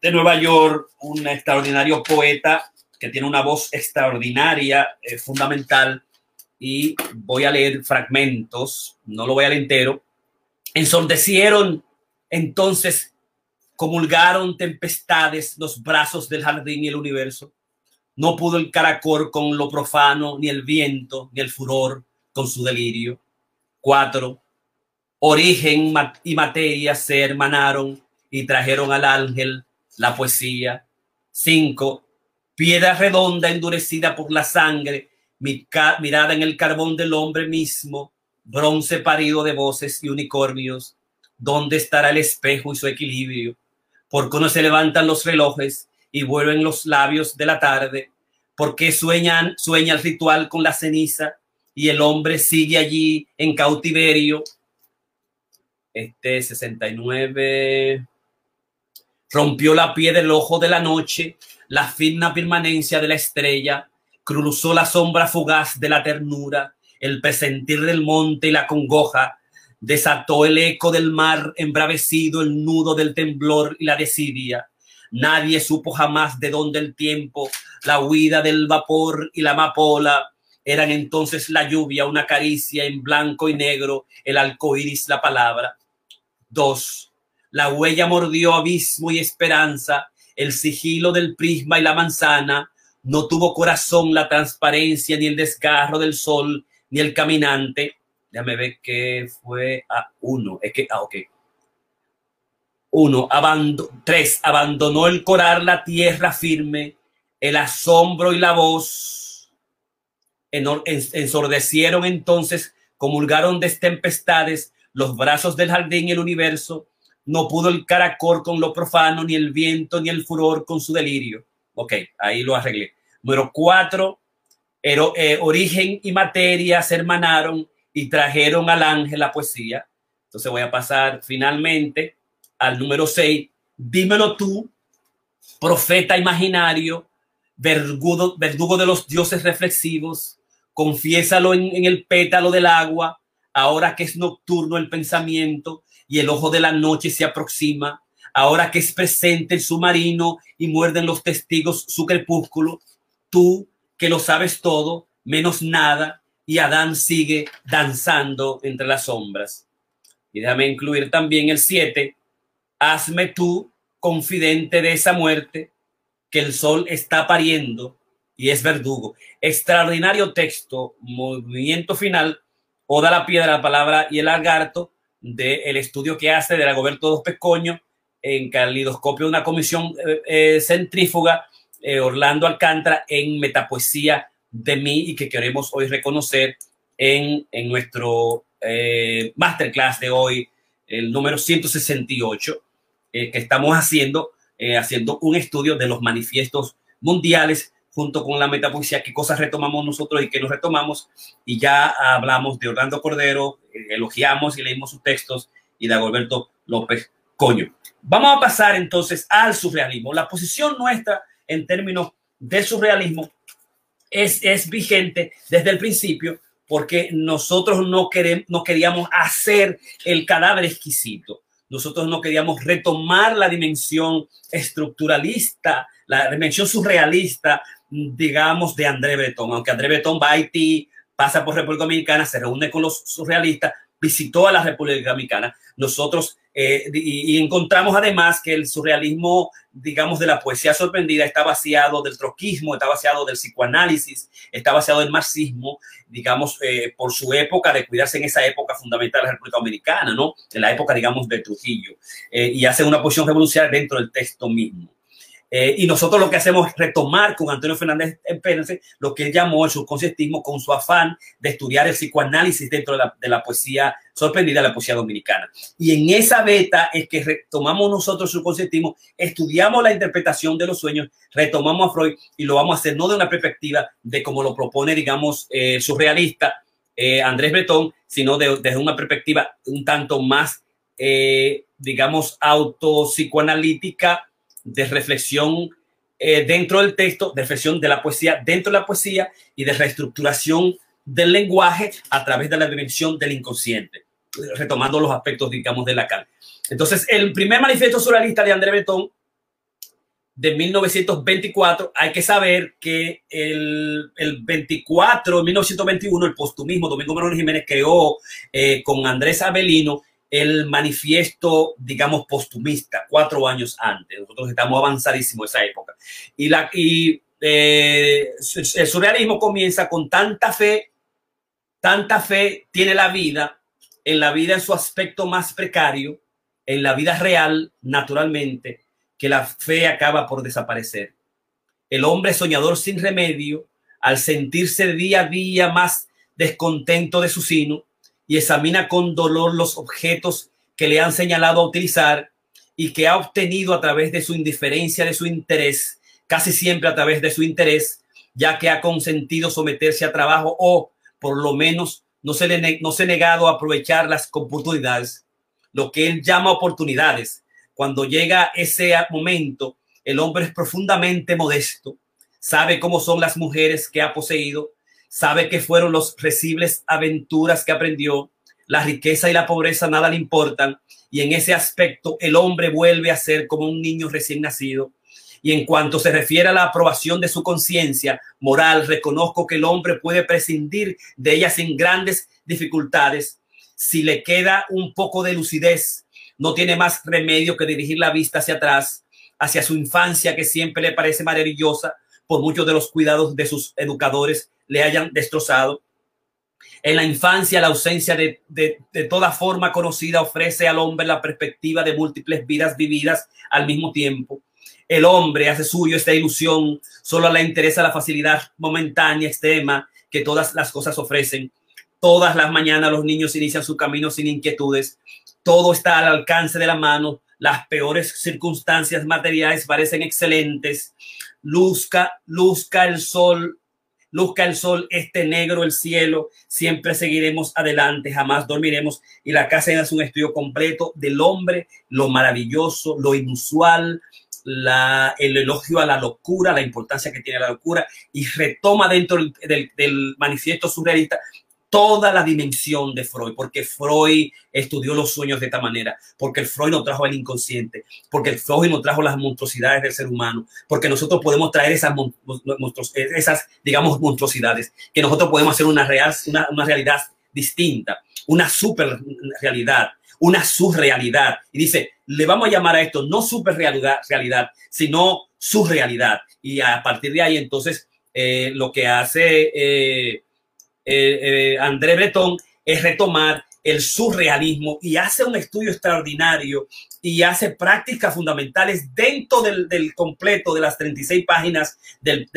de Nueva York, un extraordinario poeta que tiene una voz extraordinaria, eh, fundamental, y voy a leer fragmentos, no lo voy a leer entero. Ensordecieron entonces comulgaron tempestades los brazos del jardín y el universo. No pudo el caracol con lo profano, ni el viento, ni el furor con su delirio. Cuatro, origen y materia se hermanaron y trajeron al ángel la poesía. Cinco, piedra redonda endurecida por la sangre, mirada en el carbón del hombre mismo, bronce parido de voces y unicornios. ¿Dónde estará el espejo y su equilibrio? Porque no se levantan los relojes y vuelven los labios de la tarde, porque sueñan, sueña el ritual con la ceniza y el hombre sigue allí en cautiverio. Este 69 rompió la pie del ojo de la noche, la fina permanencia de la estrella, cruzó la sombra fugaz de la ternura, el presentir del monte y la congoja, Desató el eco del mar embravecido, el nudo del temblor y la desidia. Nadie supo jamás de dónde el tiempo, la huida del vapor y la amapola eran entonces la lluvia, una caricia en blanco y negro, el iris, la palabra. Dos, la huella mordió abismo y esperanza, el sigilo del prisma y la manzana, no tuvo corazón la transparencia ni el desgarro del sol ni el caminante Déjame ver qué fue a uno. Es que, ah, ok. Uno, abando, tres, abandonó el coral la tierra firme, el asombro y la voz. Ensordecieron entonces, comulgaron de tempestades los brazos del jardín y el universo. No pudo el caracol con lo profano, ni el viento, ni el furor con su delirio. Ok, ahí lo arreglé. Número cuatro, eh, origen y materia se hermanaron y trajeron al ángel la poesía. Entonces voy a pasar finalmente al número 6. Dímelo tú, profeta imaginario, verdugo, verdugo de los dioses reflexivos, confiésalo en, en el pétalo del agua, ahora que es nocturno el pensamiento y el ojo de la noche se aproxima, ahora que es presente el submarino y muerden los testigos su crepúsculo, tú que lo sabes todo, menos nada, y Adán sigue danzando entre las sombras. Y déjame incluir también el 7, hazme tú confidente de esa muerte que el sol está pariendo y es verdugo. Extraordinario texto, movimiento final, Oda la piedra, la palabra y el lagarto, del estudio que hace de la Goberto dos Pescoño en calidoscopio, una comisión eh, eh, centrífuga, eh, Orlando Alcántara, en Metapoesía de mí y que queremos hoy reconocer en, en nuestro masterclass de hoy, el número 168, que estamos haciendo, haciendo un estudio de los manifiestos mundiales junto con la metapoesía, qué cosas retomamos nosotros y qué nos retomamos. Y ya hablamos de Orlando Cordero, elogiamos y leímos sus textos y de Agolberto López Coño. Vamos a pasar entonces al surrealismo. La posición nuestra en términos de surrealismo es, es vigente desde el principio porque nosotros no, queremos, no queríamos hacer el cadáver exquisito. Nosotros no queríamos retomar la dimensión estructuralista, la dimensión surrealista, digamos, de André Breton. Aunque André Breton va a Haití, pasa por República Dominicana, se reúne con los surrealistas, visitó a la República Dominicana. Nosotros eh, y, encontramos además que el surrealismo, digamos, de la poesía sorprendida está vaciado del troquismo, está vaciado del psicoanálisis, está vaciado del marxismo, digamos, eh, por su época de cuidarse en esa época fundamental de la República Dominicana, ¿no? En la época, digamos, de Trujillo. Eh, y hace una posición revolucionaria dentro del texto mismo. Eh, y nosotros lo que hacemos es retomar con Antonio Fernández Pérez lo que él llamó el subconceptismo con su afán de estudiar el psicoanálisis dentro de la, poesía sorprendida, la poesía dominicana. Y en esa beta es que retomamos nosotros el subconceptismo, estudiamos la interpretación de los sueños, retomamos a Freud y lo vamos a hacer no de una perspectiva de como lo propone, digamos, eh, surrealista eh, Andrés Bretón, sino desde una perspectiva un tanto más, digamos, autopsicoanalítica de reflexión eh, dentro del texto, de reflexión de la poesía dentro de la poesía y de reestructuración del lenguaje a través de la dimensión del inconsciente, retomando los aspectos, digamos, de Lacan. Entonces, el primer manifiesto surrealista de André Breton de 1924, hay que saber que el, el 24 de 1921, el postumismo, Domingo Morón Jiménez creó eh, con Andrés Abelino el manifiesto, digamos, postumista, cuatro años antes. Nosotros estamos avanzadísimos esa época. Y, la, y eh, el surrealismo comienza con tanta fe, tanta fe tiene la vida, en la vida en su aspecto más precario, en la vida real, naturalmente, que la fe acaba por desaparecer. El hombre soñador sin remedio, al sentirse día a día más descontento de su sino, y examina con dolor los objetos que le han señalado a utilizar y que ha obtenido a través de su indiferencia, de su interés, casi siempre a través de su interés, ya que ha consentido someterse a trabajo o por lo menos no se, le, no se negado a aprovechar las oportunidades, lo que él llama oportunidades. Cuando llega ese momento, el hombre es profundamente modesto, sabe cómo son las mujeres que ha poseído, sabe que fueron los recibles aventuras que aprendió, la riqueza y la pobreza nada le importan, y en ese aspecto el hombre vuelve a ser como un niño recién nacido. Y en cuanto se refiere a la aprobación de su conciencia moral, reconozco que el hombre puede prescindir de ella sin grandes dificultades. Si le queda un poco de lucidez, no tiene más remedio que dirigir la vista hacia atrás, hacia su infancia que siempre le parece maravillosa por muchos de los cuidados de sus educadores le hayan destrozado. En la infancia, la ausencia de, toda forma conocida ofrece al hombre la perspectiva de múltiples vidas vividas al mismo tiempo. El hombre hace suyo esta ilusión, solo le interesa la facilidad momentánea, extrema, que todas las cosas ofrecen. Todas las mañanas los niños inician su camino sin inquietudes. Todo está al alcance de la mano. Las peores circunstancias materiales parecen excelentes. Luzca, luzca el sol luzca el sol, este negro el cielo, siempre seguiremos adelante, jamás dormiremos. Y la casa es un estudio completo del hombre, lo maravilloso, lo inusual, la, el elogio a la locura, la importancia que tiene la locura, y retoma dentro del, del manifiesto surrealista toda la dimensión de Freud, porque Freud estudió los sueños de esta manera, porque el Freud nos trajo el inconsciente, porque el Freud nos trajo las monstruosidades del ser humano, porque nosotros podemos traer esas, esas digamos, monstruosidades, que nosotros podemos hacer una, real, una, una realidad distinta, una super realidad, una surrealidad. Y dice, le vamos a llamar a esto no super realidad, realidad sino surrealidad. Y a partir de ahí, entonces, eh, lo que hace... Eh, eh, eh, André Breton es retomar el surrealismo y hace un estudio extraordinario y hace prácticas fundamentales dentro del, completo de las 36 páginas del,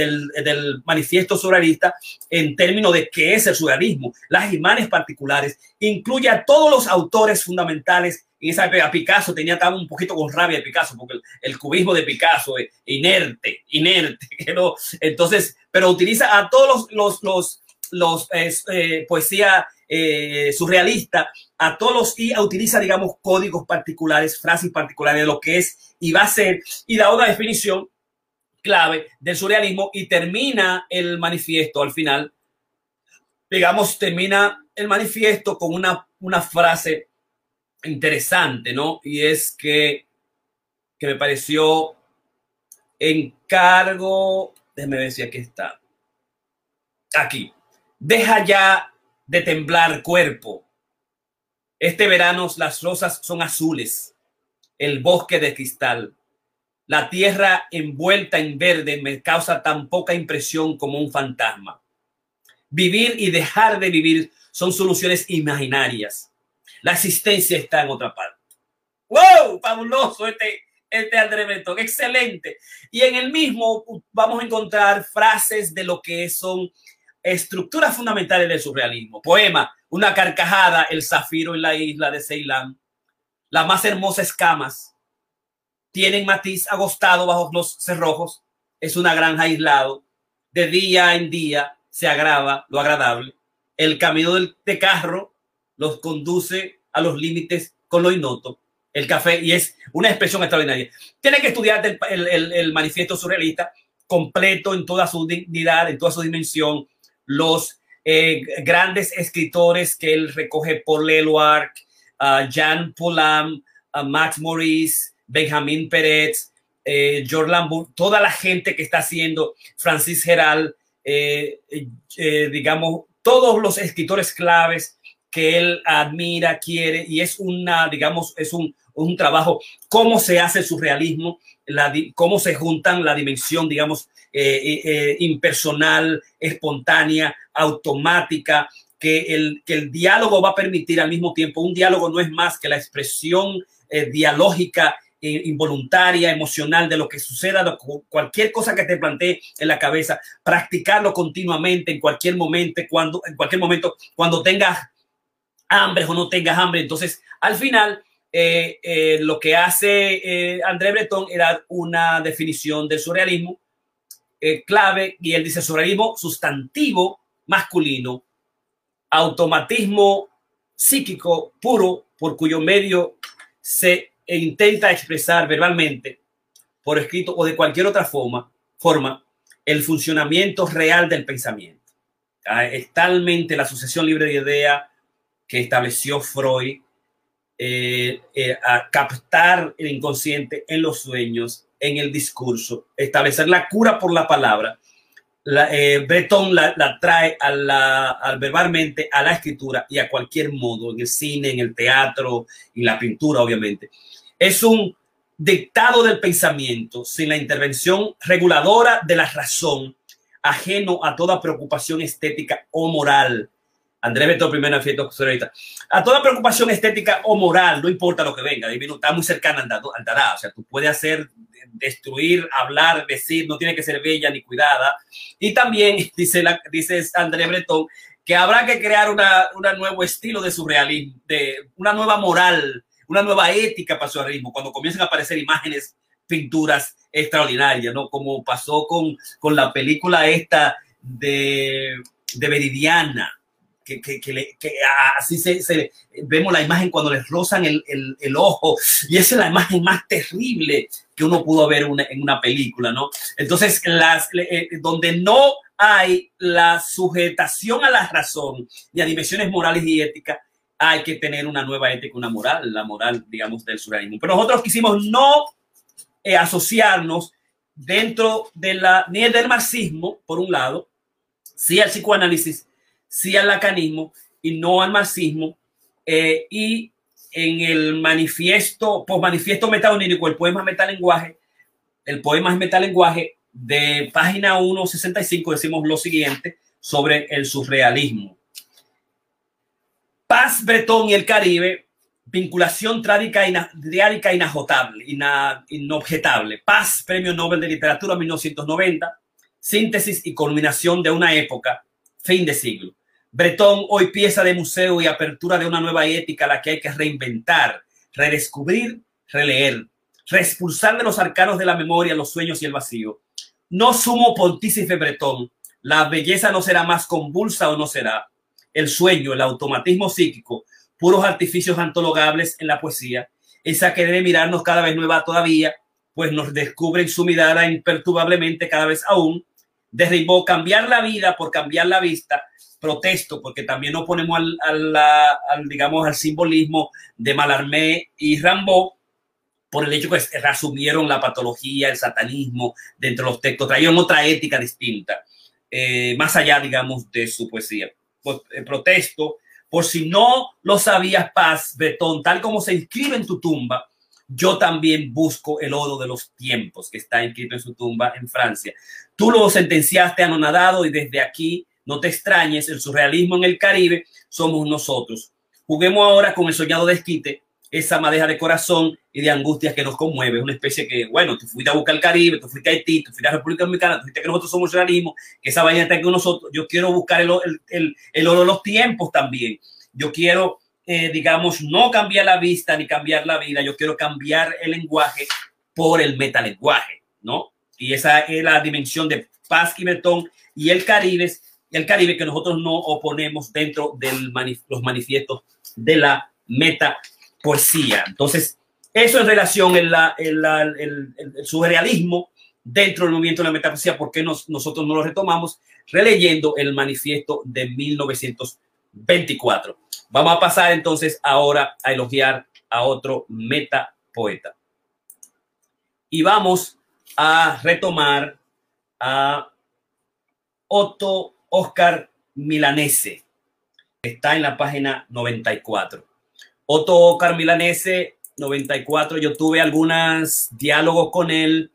manifiesto surrealista en términos de qué es el surrealismo, las imágenes particulares, incluye a todos los autores fundamentales. Y esa a Picasso tenía estaba un poquito con rabia de Picasso, porque el, cubismo de Picasso es inerte, inerte. Entonces, pero utiliza a todos los, los los eh, poesía eh, surrealista a todos los y utiliza, digamos, códigos particulares, frases particulares de lo que es y va a ser, y da una definición clave del surrealismo y termina el manifiesto al final, digamos, termina el manifiesto con una, una frase interesante, ¿no? Y es que, que me pareció encargo, déjeme ver si aquí está, aquí, Deja ya de temblar cuerpo. Este verano las rosas son azules, el bosque de cristal. La tierra envuelta en verde me causa tan poca impresión como un fantasma. Vivir y dejar de vivir son soluciones imaginarias. La existencia está en otra parte. ¡Wow! Fabuloso este, este André Breton. Excelente. Y en el mismo vamos a encontrar frases de lo que son estructuras fundamentales del surrealismo. Poema, una carcajada, el zafiro en la isla de Ceilán. Las más hermosas escamas tienen matiz agostado bajo los cerrojos. Es una granja aislado. De día en día se agrava lo agradable. El camino del, de carro los conduce a los límites con lo innoto. El café, y es una expresión extraordinaria. Tienen que estudiar el, el manifiesto surrealista completo en toda su dignidad, en toda su dimensión, los eh, grandes escritores que él recoge, Paul Leloir, uh, Jan Polam, uh, Max Maurice, Benjamin Pérez, eh, George Lambour, toda la gente que está haciendo, Francis Geral, eh, digamos, todos los escritores claves que él admira, quiere, y es una, digamos, es un, un trabajo, cómo se hace el surrealismo, la, cómo se juntan la dimensión, digamos, eh, eh, eh, impersonal, espontánea, automática, que el, que el diálogo va a permitir al mismo tiempo. Un diálogo no es más que la expresión dialógica involuntaria, emocional de lo que suceda, cualquier cosa que te plantee en la cabeza, practicarlo continuamente en cualquier momento, cuando, en cualquier momento, cuando tengas hambre o no tengas hambre. Entonces, al final, lo que hace André Breton era una definición del surrealismo eh, clave y él dice sustantivo masculino, automatismo psíquico puro por cuyo medio se intenta expresar verbalmente, por escrito o de cualquier otra forma, forma el funcionamiento real del pensamiento. Ah, es talmente la sucesión libre de idea que estableció Freud eh, eh, a captar el inconsciente en los sueños en el discurso, establecer la cura por la palabra. La, eh, Breton la, trae a la, al verbalmente a la escritura y a cualquier modo, en el cine, en el teatro, en la pintura, obviamente. Es un dictado del pensamiento sin la intervención reguladora de la razón, ajeno a toda preocupación estética o moral Andrés Beto, primero fiesta A toda preocupación estética o moral, no importa lo que venga, divino, está muy cercana al, Dada. O sea, tú puedes hacer, destruir, hablar, decir, no tiene que ser bella ni cuidada. Y también dice, la, dice André Breton que habrá que crear una, una nuevo estilo de surrealismo, de una nueva moral, una nueva ética para su surrealismo, cuando comiencen a aparecer imágenes, pinturas extraordinarias, ¿no? Como pasó con, con la película esta de, de Veridiana, que, que, que, así se, vemos la imagen cuando les rozan el, el, ojo, y esa es la imagen más terrible que uno pudo ver en una película, ¿no? Entonces, las, eh, donde no hay la sujetación a la razón y a dimensiones morales y éticas, hay que tener una nueva ética, una moral, la moral, digamos, del surrealismo. Pero nosotros quisimos no eh, asociarnos dentro de la, ni del marxismo, por un lado, sí al psicoanálisis, sí al lacanismo y no al marxismo. Eh, y en el manifiesto, pues manifiesto metaonírico, el poema metalenguaje, el poema metalenguaje, de página 165 decimos lo siguiente sobre el surrealismo. Paz, Bretón y el Caribe vinculación trágica, diárica inagotable, inobjetable. Paz, Premio Nobel de Literatura 1990, síntesis y culminación de una época, fin de siglo. Bretón, hoy pieza de museo y apertura de una nueva ética a la que hay que reinventar, redescubrir, releer, reexpulsar de los arcanos de la memoria los sueños y el vacío. No sumo pontífice Bretón, la belleza no será más convulsa o no será. El sueño, el automatismo psíquico, puros artificios antologables en la poesía, esa que debe mirarnos cada vez nueva todavía, pues nos descubre su mirada imperturbablemente cada vez aún. Derribó cambiar la vida por cambiar la vista. Protesto porque también nos ponemos al, al, digamos, al simbolismo de Malarmé y Rambo por el hecho que reasumieron la patología, el satanismo dentro de los textos, trajeron otra ética distinta, eh, más allá, digamos, de su poesía. Pues, eh, protesto por si no lo sabías, Paz, Betón, tal como se inscribe en tu tumba, yo también busco el oro de los tiempos que está inscrito en su tumba en Francia. Tú lo sentenciaste anonadado y desde aquí no te extrañes, el surrealismo en el Caribe somos nosotros. Juguemos ahora con el soñado desquite, esa madeja de corazón y de angustias que nos conmueve. Una especie que, bueno, tú fuiste a buscar el Caribe, tú fuiste a Haití, tú fuiste a República Dominicana, tú fuiste que nosotros somos surrealismo, que esa vaina está con nosotros. Yo quiero buscar el, el, el, oro de los tiempos también. Yo quiero, eh, digamos, no cambiar la vista ni cambiar la vida. Yo quiero cambiar el lenguaje por el metalenguaje, ¿no? Y esa es la dimensión de Paz y Betón y el Caribe, el Caribe que nosotros no oponemos dentro de los manifiestos de la meta poesía. Entonces, eso en relación la, el, el, surrealismo dentro del movimiento de la metapoesía, ¿por qué nosotros no lo retomamos? Releyendo el manifiesto de 1924. Vamos a pasar entonces ahora a elogiar a otro metapoeta. Y vamos a retomar a Otto Oscar Milanese. Está en la página 94. Otto Carmilanese, 94, yo tuve algunos diálogos con él,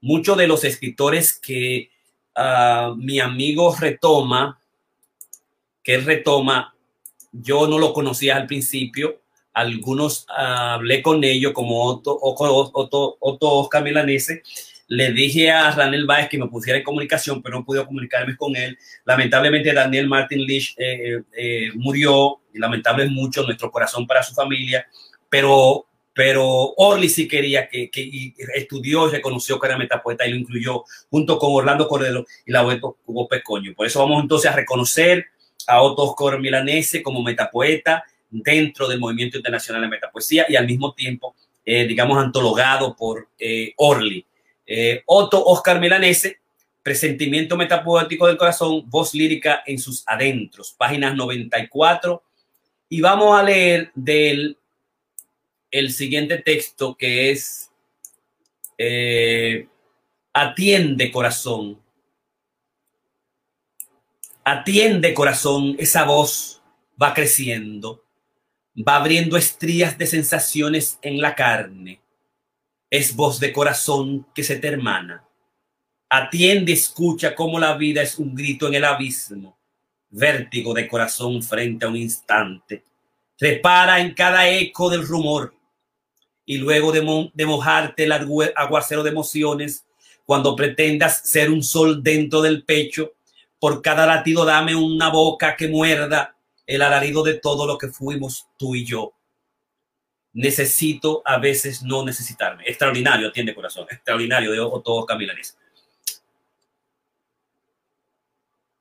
muchos de los escritores que uh, mi amigo retoma, que él retoma, yo no lo conocía al principio, algunos uh, hablé con ellos como Otto, Oscar Milanese, le dije a Ranel Baez que me pusiera en comunicación, pero no pude comunicarme con él. Lamentablemente Daniel Martin Lich eh, eh, eh, murió, y lamentable es mucho nuestro corazón para su familia, pero, pero Orly sí quería que, que estudió y reconoció que era metapoeta y lo incluyó junto con Orlando Cordero y la Hugo Pecoño. Por eso vamos entonces a reconocer a Otto Oscar Milanese como metapoeta dentro del movimiento internacional de metapoesía y al mismo tiempo, digamos, antologado por Orly. Eh, Otto Oscar Melanese, Presentimiento Metapoético del Corazón, voz lírica en sus adentros, páginas 94. Y vamos a leer del el siguiente texto que es eh, Atiende corazón. Atiende corazón, esa voz va creciendo, va abriendo estrías de sensaciones en la carne es voz de corazón que se te hermana. Atiende, escucha cómo la vida es un grito en el abismo, vértigo de corazón frente a un instante. Repara en cada eco del rumor y luego de, de mojarte el aguacero de emociones, cuando pretendas ser un sol dentro del pecho, por cada latido dame una boca que muerda el alarido de todo lo que fuimos tú y yo necesito a veces no necesitarme. Extraordinario, atiende corazón, extraordinario de Otto Camilanes.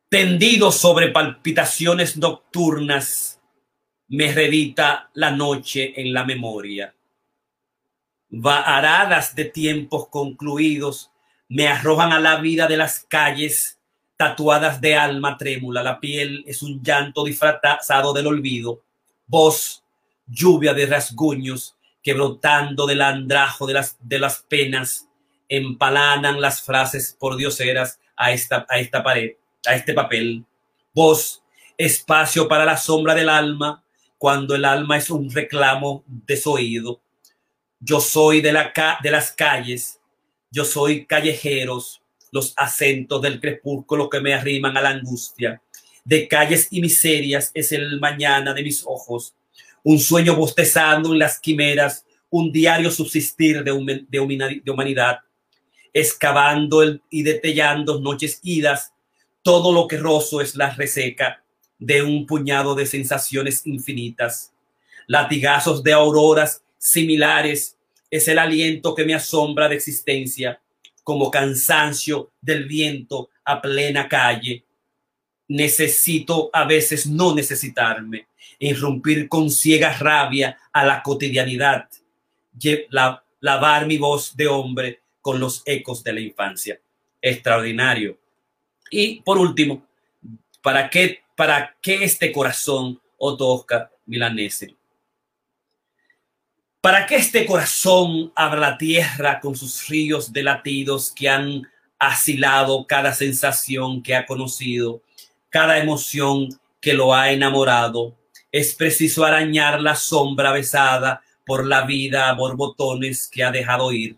tendido sobre palpitaciones nocturnas, me redita la noche en la memoria. Varadas de tiempos concluidos me arrojan a la vida de las calles tatuadas de alma trémula. La piel es un llanto disfrazado del olvido. Voz, lluvia de rasguños que brotando del andrajo de las, de las penas empalanan las frases por dioseras a esta, a esta pared a este papel. Voz, espacio para la sombra del alma, cuando el alma es un reclamo desoído. Yo soy de, la de las calles, yo soy callejeros, los acentos del crepúsculo que me arriman a la angustia. De calles y miserias es el mañana de mis ojos, un sueño bostezando en las quimeras, un diario subsistir de, humanidad, excavando el, y detellando noches idas todo lo que rozo es la reseca de un puñado de sensaciones infinitas. Latigazos de auroras similares es el aliento que me asombra de existencia, como cansancio del viento a plena calle. Necesito a veces no necesitarme, irrumpir con ciega rabia a la cotidianidad, lavar mi voz de hombre con los ecos de la infancia. Extraordinario y por último, ¿para qué, para qué este corazón, Otto Oscar Milanese? ¿Para qué este corazón abra la tierra con sus ríos de latidos que han asilado cada sensación que ha conocido, cada emoción que lo ha enamorado? Es preciso arañar la sombra besada por la vida a borbotones que ha dejado ir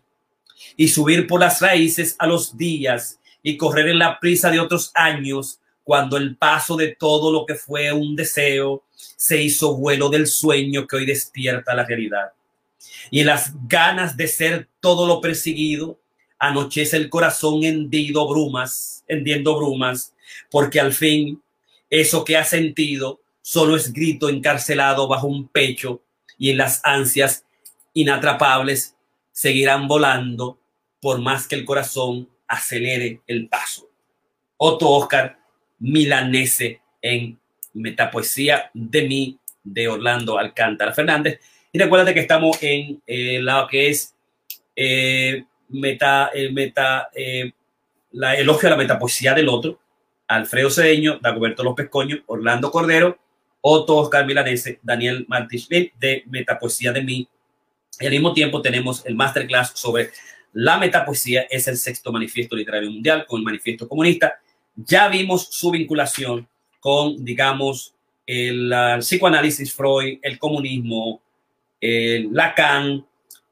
y subir por las raíces a los días y correr en la prisa de otros años, cuando el paso de todo lo que fue un deseo se hizo vuelo del sueño que hoy despierta la realidad. Y en las ganas de ser todo lo perseguido, anochece el corazón hendido brumas, hendiendo brumas, porque al fin eso que ha sentido solo es grito encarcelado bajo un pecho y en las ansias inatrapables seguirán volando por más que el corazón acelere el paso. Otto Oscar Milanese en Metapoesía de mí, de Orlando Alcántara Fernández. Y recuerda que estamos en eh, lo que es eh, meta, eh, meta, la elogio a la metapoesía del otro, Alfredo Cedeño, Dagoberto López Coño, Orlando Cordero, Otto Oscar Milanese, Daniel Martínez de Metapoesía de mí. Y al mismo tiempo tenemos el masterclass sobre la metapoesía es el sexto manifiesto literario mundial con el manifiesto comunista. Ya vimos su vinculación con, digamos, el, psicoanálisis Freud, el comunismo, Lacan,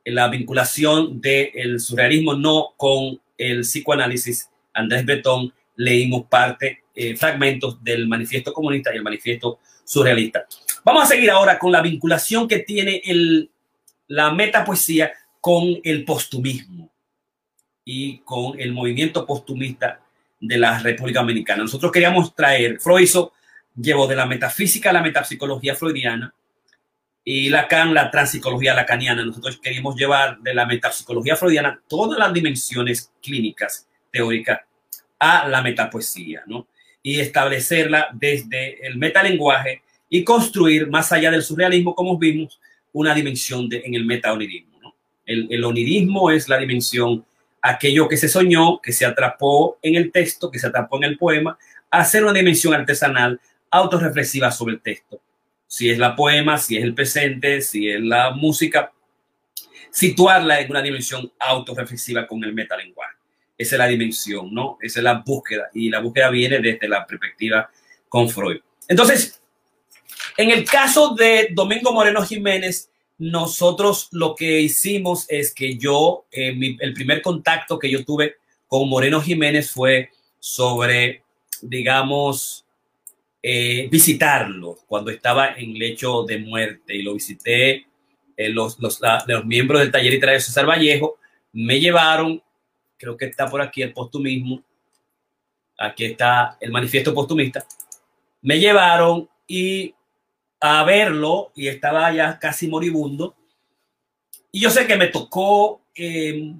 la vinculación del surrealismo no con el psicoanálisis Andrés Breton. Leímos parte, eh, fragmentos del manifiesto comunista y el manifiesto surrealista. Vamos a seguir ahora con la vinculación que tiene el, la metapoesía con el postumismo y con el movimiento postumista de la República Dominicana. Nosotros queríamos traer, Freud llevó de la metafísica a la metapsicología freudiana y Lacan la transpsicología lacaniana. Nosotros queríamos llevar de la metapsicología freudiana todas las dimensiones clínicas, teóricas, a la metapoesía, ¿no? Y establecerla desde el metalenguaje y construir, más allá del surrealismo, como vimos, una dimensión de, en el metaonirismo. El, onirismo es la dimensión, aquello que se soñó, que se atrapó en el texto, que se atrapó en el poema, hacer una dimensión artesanal autorreflexiva sobre el texto. Si es la poema, si es el presente, si es la música, situarla en una dimensión autorreflexiva con el metalenguaje. Esa es la dimensión, ¿no? Esa es la búsqueda. Y la búsqueda viene desde la perspectiva con Freud. Entonces, en el caso de Domingo Moreno Jiménez, nosotros lo que hicimos es que yo, eh, el primer contacto que yo tuve con Moreno Jiménez fue sobre, digamos, eh, visitarlo cuando estaba en lecho de muerte y lo visité. Eh, los, los, los, miembros del taller literario César Vallejo me llevaron, creo que está por aquí el postumismo, aquí está el manifiesto postumista, me llevaron y a verlo y estaba ya casi moribundo. Y yo sé que me tocó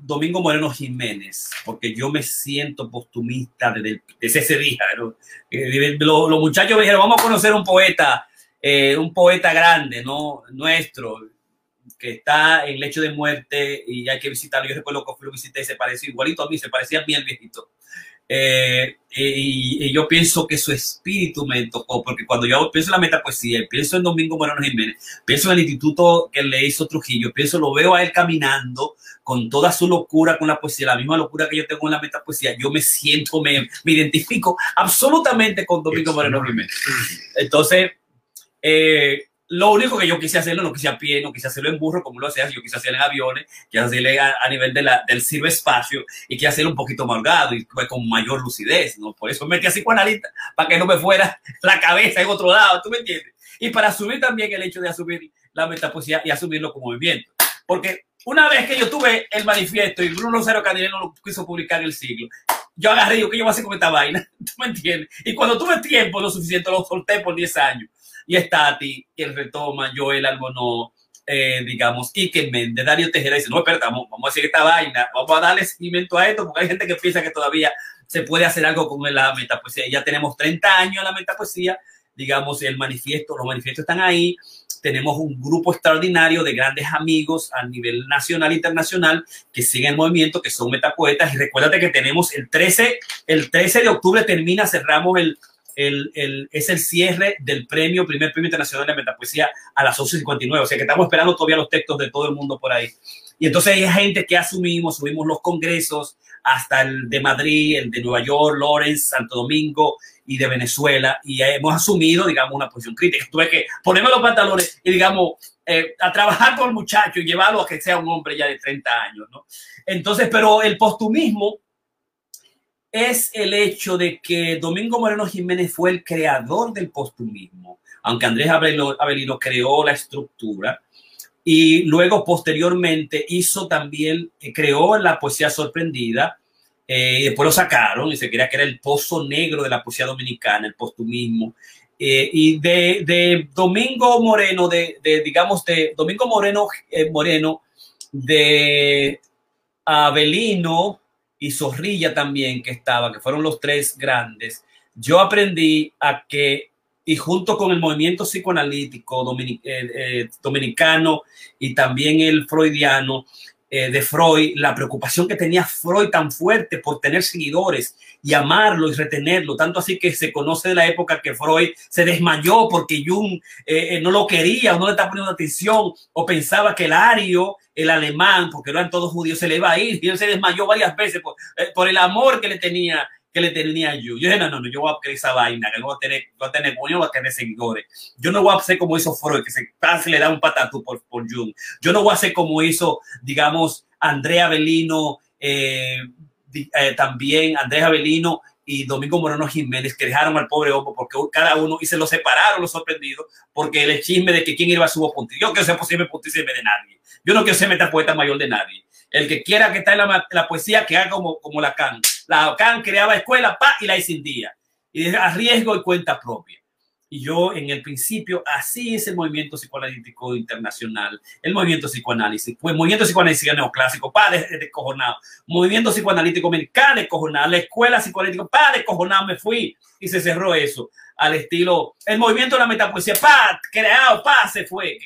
Domingo Moreno Jiménez, porque yo me siento postumista desde, ese día. ¿no? Eh, los, los, muchachos me dijeron, vamos a conocer un poeta, eh, un poeta grande, ¿no? Nuestro, que está en lecho de muerte y hay que visitarlo. Yo recuerdo que lo visité y se parecía igualito a mí, se parecía a mí el viejito. Eh, y, y, yo pienso que su espíritu me tocó, porque cuando yo pienso en la metapoesía, pienso en Domingo Moreno Jiménez, pienso en el instituto que le hizo Trujillo, pienso, lo veo a él caminando con toda su locura con la poesía, la misma locura que yo tengo en la metapoesía, yo me siento, me, me identifico absolutamente con Domingo Moreno Jiménez. Entonces, eh, lo único que yo quise hacerlo, no quise a pie, no quise hacerlo en burro como lo hacía, yo quise hacerlo en aviones, quise hacerlo a, a nivel de la, del ciberespacio y quise hacerlo un poquito más holgado y con mayor lucidez, ¿no? Por eso me metí así con psicoanalista, para que no me fuera la cabeza en otro lado, ¿tú me entiendes? Y para asumir también el hecho de asumir la metapoesía y asumirlo como movimiento. Porque una vez que yo tuve el manifiesto y Bruno Cero Candelero lo quiso publicar en el siglo, yo agarré y digo, ¿qué yo voy a hacer con esta vaina? ¿Tú me entiendes? Y cuando tuve tiempo lo suficiente, lo solté por 10 años y Estati, quien retoma, Joel Almonó, eh, digamos, Ike Méndez, Dario Tejera, dice, no, espérate, vamos, vamos a hacer esta vaina, vamos a darle seguimiento a esto, porque hay gente que piensa que todavía se puede hacer algo con la metapoesía. Ya tenemos 30 años en la metapoesía, digamos, el manifiesto, los manifiestos están ahí, tenemos un grupo extraordinario de grandes amigos a nivel nacional e internacional que siguen el movimiento, que son metapoetas, y recuérdate que tenemos el 13, el 13 de octubre termina, cerramos el el, el, es el cierre del premio, primer premio internacional de metapoesía a las 11.59. O sea que estamos esperando todavía los textos de todo el mundo por ahí. Y entonces hay gente que asumimos, subimos los congresos hasta el de Madrid, el de Nueva York, Lawrence, Santo Domingo y de Venezuela. Y hemos asumido, digamos, una posición crítica. Tuve que ponerme los pantalones y, digamos, eh, a trabajar con el muchacho y llevarlo a que sea un hombre ya de 30 años, ¿no? Entonces, pero el postumismo es el hecho de que Domingo Moreno Jiménez fue el creador del postumismo, aunque Andrés Avelino creó la estructura y luego posteriormente hizo también, eh, creó la poesía sorprendida, eh, y después lo sacaron y se creía que era el pozo negro de la poesía dominicana, el postumismo. Eh, y de, Domingo Moreno, de, digamos, de Domingo Moreno, eh, Moreno, de Avelino, y Zorrilla también, que estaba, que fueron los tres grandes, yo aprendí a que, y junto con el movimiento psicoanalítico dominic, dominicano y también el freudiano, eh, de Freud, la preocupación que tenía Freud tan fuerte por tener seguidores y amarlo y retenerlo, tanto así que se conoce de la época que Freud se desmayó porque Jung eh, no lo quería o no le estaba poniendo atención o pensaba que el ario, el alemán, porque eran todos judíos, se le iba a ir y él se desmayó varias veces por, eh, por el amor que le tenía que le tenía yo. Yo dije, no, no, no, yo voy a creer esa vaina, que no voy a tener, voy a tener, yo voy a tener seguidores. Yo no voy a hacer como hizo Freud, que se, se le da un patatú por, por Jung. Yo no voy a hacer como hizo, digamos, Andrea Belino, eh, eh, también Andrea Belino y Domingo Moreno Jiménez, que dejaron al pobre hombre porque cada uno, y se lo separaron los sorprendidos, porque el chisme de que quién iba a su punto. Yo quiero ser posible puntísimo de nadie. Yo no quiero ser metapoeta mayor de nadie. El que quiera que está en la, la poesía, que haga como, como Lacan. Lacan creaba escuela, pa, y la día Y a riesgo y cuenta propia. Y yo en el principio, así es el movimiento psicoanalítico internacional, el movimiento psicoanálisis, pues movimiento psicoanálisis neoclásico, pa, descojonado, movimiento psicoanalítico americano, descojonado, la escuela psicoanalítica, pa, descojonado, me fui. Y se cerró eso al estilo, el movimiento de la metapoesía, pa, creado, pa, se fue,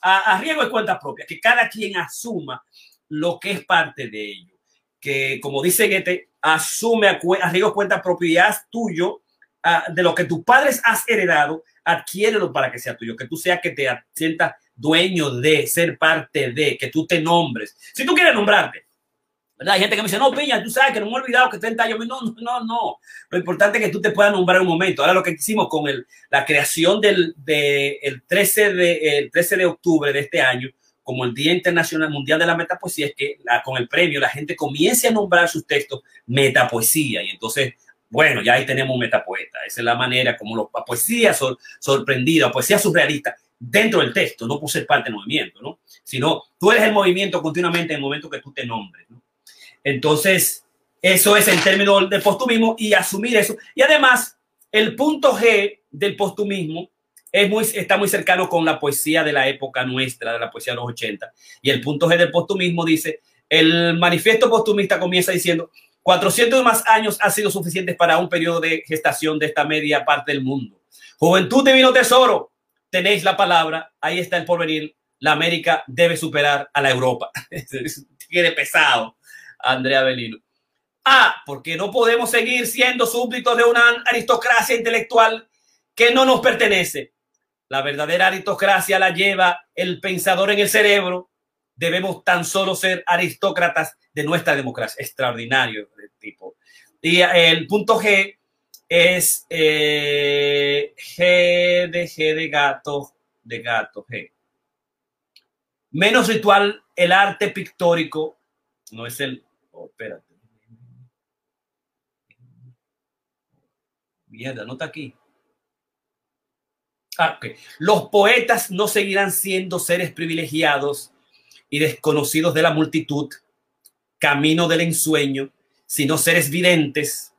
a, a riesgo y cuenta propia, que cada quien asuma lo que es parte de ello. Que, como dice Goethe, asume a, a cuenta propiedad tuyo uh, de lo que tus padres has heredado, adquiérelo para que sea tuyo, que tú seas que te sientas dueño de, ser parte de, que tú te nombres. Si tú quieres nombrarte, ¿verdad? Hay gente que me dice, no, Piña, tú sabes que no me he olvidado que 30 años. No, no, no. Lo importante es que tú te puedas nombrar un momento. Ahora lo que hicimos con el, la creación del de, el 13, de, el 13 de octubre de este año, como el Día Internacional Mundial de la Metapoesía, es que la, con el premio la gente comience a nombrar sus textos metapoesía. Y entonces, bueno, ya ahí tenemos un metapoeta. Esa es la manera como los, la poesía sor, sorprendida, poesía surrealista, dentro del texto, no por ser parte del movimiento, ¿no? Sino tú eres el movimiento continuamente en el momento que tú te nombres, ¿no? Entonces, eso es el término del postumismo y asumir eso. Y además, el punto G del postumismo es muy, está muy cercano con la poesía de la época nuestra, de la poesía de los 80. Y el punto G del postumismo dice, El manifiesto postumista comienza diciendo, 400 más años han sido suficientes para un periodo de gestación de esta media parte del mundo. Juventud divino tesoro, tenéis la palabra, ahí está el porvenir. La América debe superar a la Europa. Tiene pesado, Andrea Belino. Ah, porque no podemos seguir siendo súbditos de una aristocracia intelectual que no nos pertenece. La verdadera aristocracia la lleva el pensador en el cerebro. Debemos tan solo ser aristócratas de nuestra democracia. Extraordinario el tipo. Y el punto G es eh, G de G de gato, de gato, G. Menos ritual, el arte pictórico, no es el, oh, espérate. Mierda, no está aquí. Los poetas no seguirán siendo seres privilegiados y desconocidos de la multitud, camino del ensueño, sino seres videntes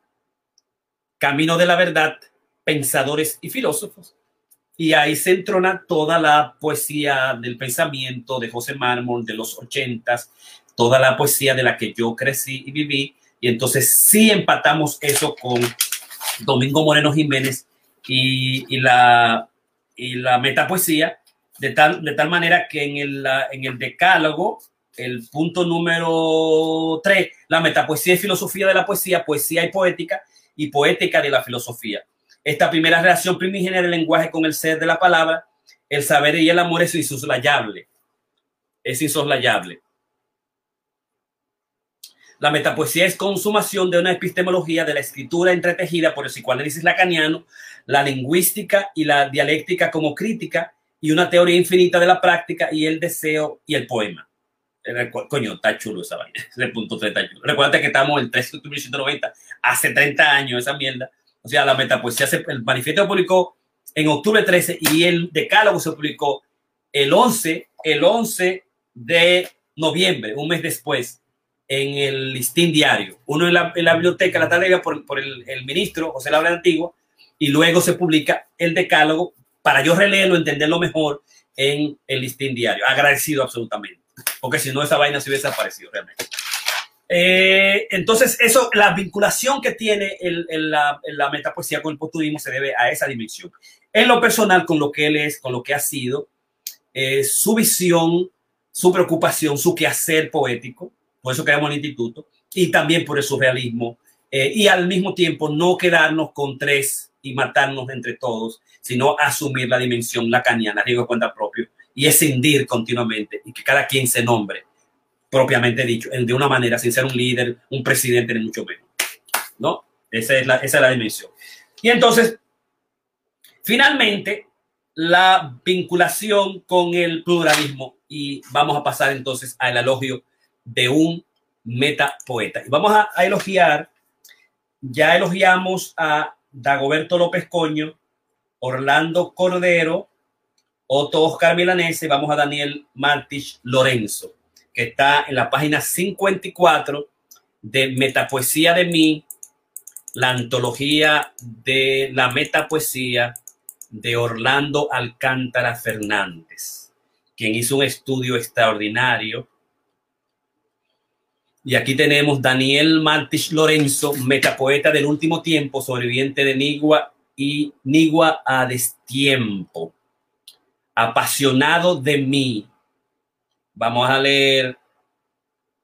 camino de la verdad, pensadores y filósofos. Y ahí se entrona toda la poesía del pensamiento de José Mármol de los ochentas, toda la poesía de la que yo crecí y viví. Y entonces sí empatamos eso con Domingo Moreno Jiménez y, la, y la metapoesía, de tal, de tal manera que en el, en el decálogo, el punto número tres, la metapoesía y filosofía de la poesía, poesía y poética, y poética de la filosofía. Esta primera relación primigenia del lenguaje con el ser de la palabra, el saber y el amor es insoslayable. Es insoslayable. La metapoesía es consumación de una epistemología de la escritura entretejida por el psicoanálisis lacaniano, la lingüística y la dialéctica como crítica y una teoría infinita de la práctica y el deseo y el poema. Coño, está chulo esa vaina. Ese punto 30 chulo. Recuerda que estamos en 13 de octubre de 190, hace 30 años esa mierda. O sea, la metapoesía, se, el manifiesto se publicó en octubre 13 y el decálogo se publicó el 11, el 11 de noviembre, un mes después, en el listín diario. Uno en la, en la biblioteca, la tarea por, por el, el, ministro José Laura Antiguo, y luego se publica el decálogo para yo releerlo, entenderlo mejor en el listín diario. Agradecido absolutamente porque si no esa vaina se hubiese desaparecido realmente. Eh, entonces, eso, la vinculación que tiene el, el, la, la, metapoesía con el postudismo se debe a esa dimensión. En lo personal, con lo que él es, con lo que ha sido, eh, su visión, su preocupación, su quehacer poético, por eso creamos el instituto, y también por el surrealismo, eh, y al mismo tiempo no quedarnos con tres y matarnos entre todos, sino asumir la dimensión lacaniana, digo cuenta propio, y escindir continuamente y que cada quien se nombre propiamente dicho, de una manera, sin ser un líder, un presidente, ni mucho menos. ¿No? Esa es la, esa es la dimensión. Y entonces, finalmente, la vinculación con el pluralismo y vamos a pasar entonces al elogio de un metapoeta. Y vamos a, a elogiar, ya elogiamos a Dagoberto López Coño, Orlando Cordero, Otto Oscar Milanese, vamos a Daniel Martich Lorenzo, que está en la página 54 de Metapoesía de mí, la antología de la metapoesía de Orlando Alcántara Fernández, quien hizo un estudio extraordinario. Y aquí tenemos Daniel Martich Lorenzo, metapoeta del último tiempo, sobreviviente de Nigua y Nigua a destiempo apasionado de mí. Vamos a leer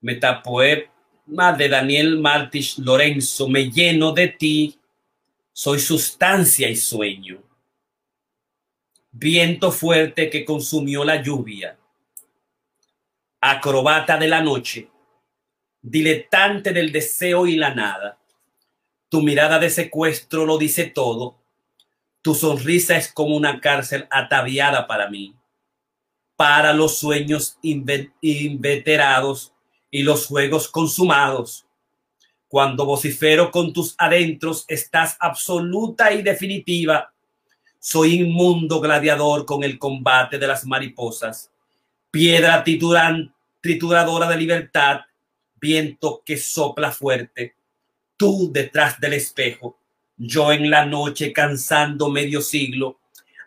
Metapoema de Daniel Martich Lorenzo. Me lleno de ti, soy sustancia y sueño. Viento fuerte que consumió la lluvia. Acrobata de la noche, diletante del deseo y la nada. Tu mirada de secuestro lo dice todo tu sonrisa es como una cárcel ataviada para mí, para los sueños inveterados y los juegos consumados. Cuando vocifero con tus adentros, estás absoluta y definitiva. Soy inmundo gladiador con el combate de las mariposas, piedra trituradora de libertad, viento que sopla fuerte, tú detrás del espejo yo en la noche cansando medio siglo,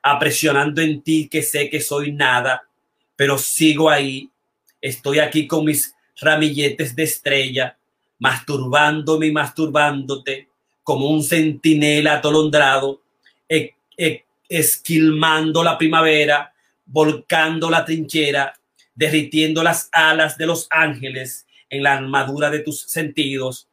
apresionando en ti que sé que soy nada, pero sigo ahí. Estoy aquí con mis ramilletes de estrella, masturbándome y masturbándote, como un centinela atolondrado, e, e, esquilmando la primavera, volcando la trinchera, derritiendo las alas de los ángeles en la armadura de tus sentidos.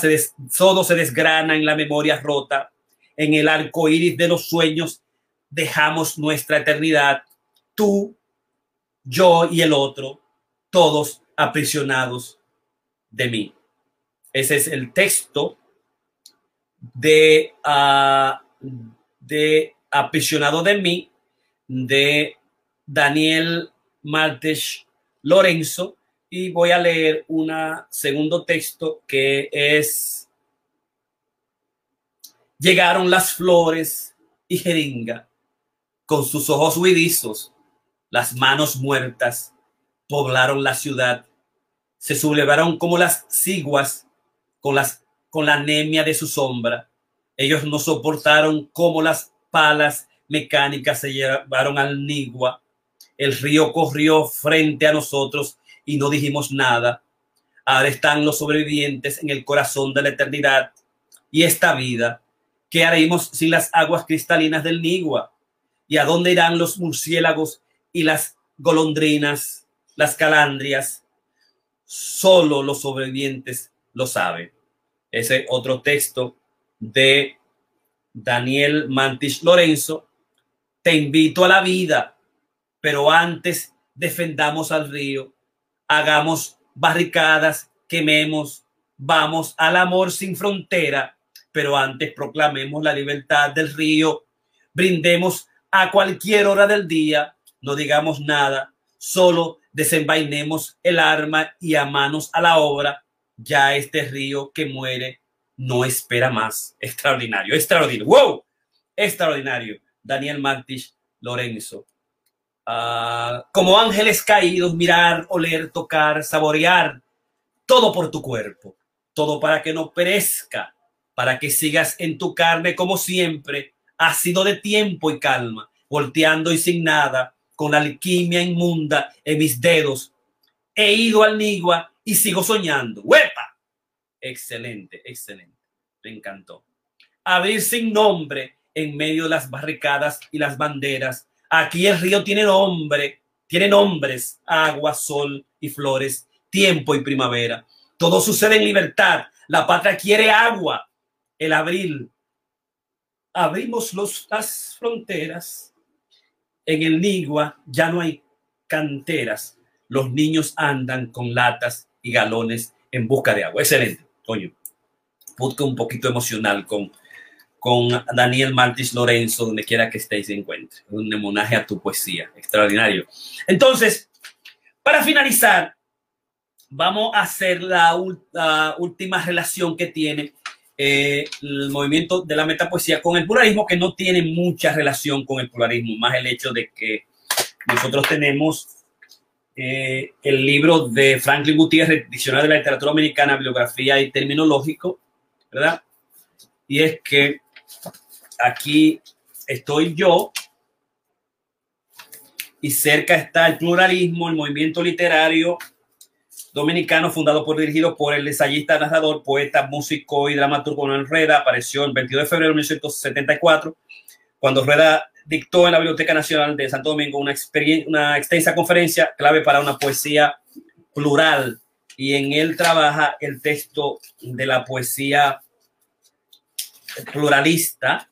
Se todo se desgrana en la memoria rota. En el arco iris de los sueños dejamos nuestra eternidad. Tú, yo y el otro, todos aprisionados de mí. Ese es el texto de, uh, de aprisionado de mí de Daniel Martes Lorenzo y voy a leer un segundo texto que es Llegaron las flores y jeringa con sus ojos huidizos, las manos muertas poblaron la ciudad, se sublevaron como las ciguas con, con la anemia de su sombra. Ellos no soportaron como las palas mecánicas se llevaron al Nigua. El río corrió frente a nosotros y no dijimos nada. Ahora están los sobrevivientes en el corazón de la eternidad y esta vida. ¿Qué haremos sin las aguas cristalinas del Nigua? ¿Y a dónde irán los murciélagos y las golondrinas, las calandrias? Solo los sobrevivientes lo saben. Ese otro texto de Daniel Mantis Lorenzo. Te invito a la vida, pero antes defendamos al río hagamos barricadas, quememos, vamos al amor sin frontera, pero antes proclamemos la libertad del río, brindemos a cualquier hora del día, no digamos nada, solo desenvainemos el arma y a manos a la obra, ya este río que muere no espera más. Extraordinario, extraordinario, wow, extraordinario. Daniel Martich Lorenzo. Ah, como ángeles caídos, mirar, oler, tocar, saborear, todo por tu cuerpo, todo para que no perezca, para que sigas en tu carne como siempre, ha sido de tiempo y calma, volteando y sin nada, con alquimia inmunda en mis dedos. He ido al Nigua y sigo soñando. ¡Huepa! Excelente, excelente. Me encantó. Abrir sin nombre en medio de las barricadas y las banderas Aquí el río tiene nombre, tiene nombres, agua, sol y flores, tiempo y primavera. Todo sucede en libertad. La patria quiere agua. El abril. Abrimos las fronteras. En el Nigua ya no hay canteras. Los niños andan con latas y galones en busca de agua. Excelente, coño. Punto un poquito emocional con, con Daniel Martis Lorenzo, donde quiera que estéis se encuentre. Un homenaje a tu poesía, extraordinario. Entonces, para finalizar, vamos a hacer la, última relación que tiene eh, el movimiento de la metapoesía con el pluralismo, que no tiene mucha relación con el pluralismo, más el hecho de que nosotros tenemos eh, el libro de Franklin Gutiérrez, Diccionario de la Literatura Americana, Bibliografía y Terminológico, ¿verdad? Y es que aquí estoy yo y cerca está el pluralismo, el movimiento literario dominicano fundado por dirigido por el ensayista, narrador, poeta, músico y dramaturgo Manuel Rueda. Apareció el 22 de febrero de 1974 cuando Rueda dictó en la Biblioteca Nacional de Santo Domingo una, una extensa conferencia clave para una poesía plural y en él trabaja el texto de la poesía pluralista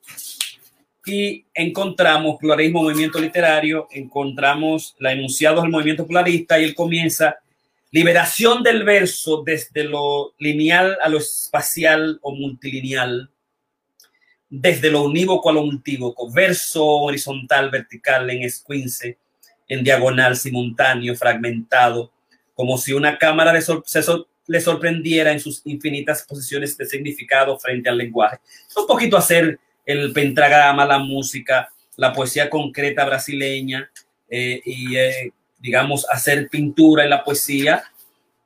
y encontramos pluralismo, movimiento literario, encontramos la enunciados del movimiento pluralista y él comienza liberación del verso desde lo lineal a lo espacial o multilineal, desde lo unívoco a lo multívoco, verso horizontal, vertical, en esquince, en diagonal, simultáneo, fragmentado, como si una cámara de sorpresa le sorprendiera en sus infinitas posiciones de significado frente al lenguaje. Un poquito hacer el pentagrama, la música, la poesía concreta brasileña eh, y, eh, digamos, hacer pintura en la poesía.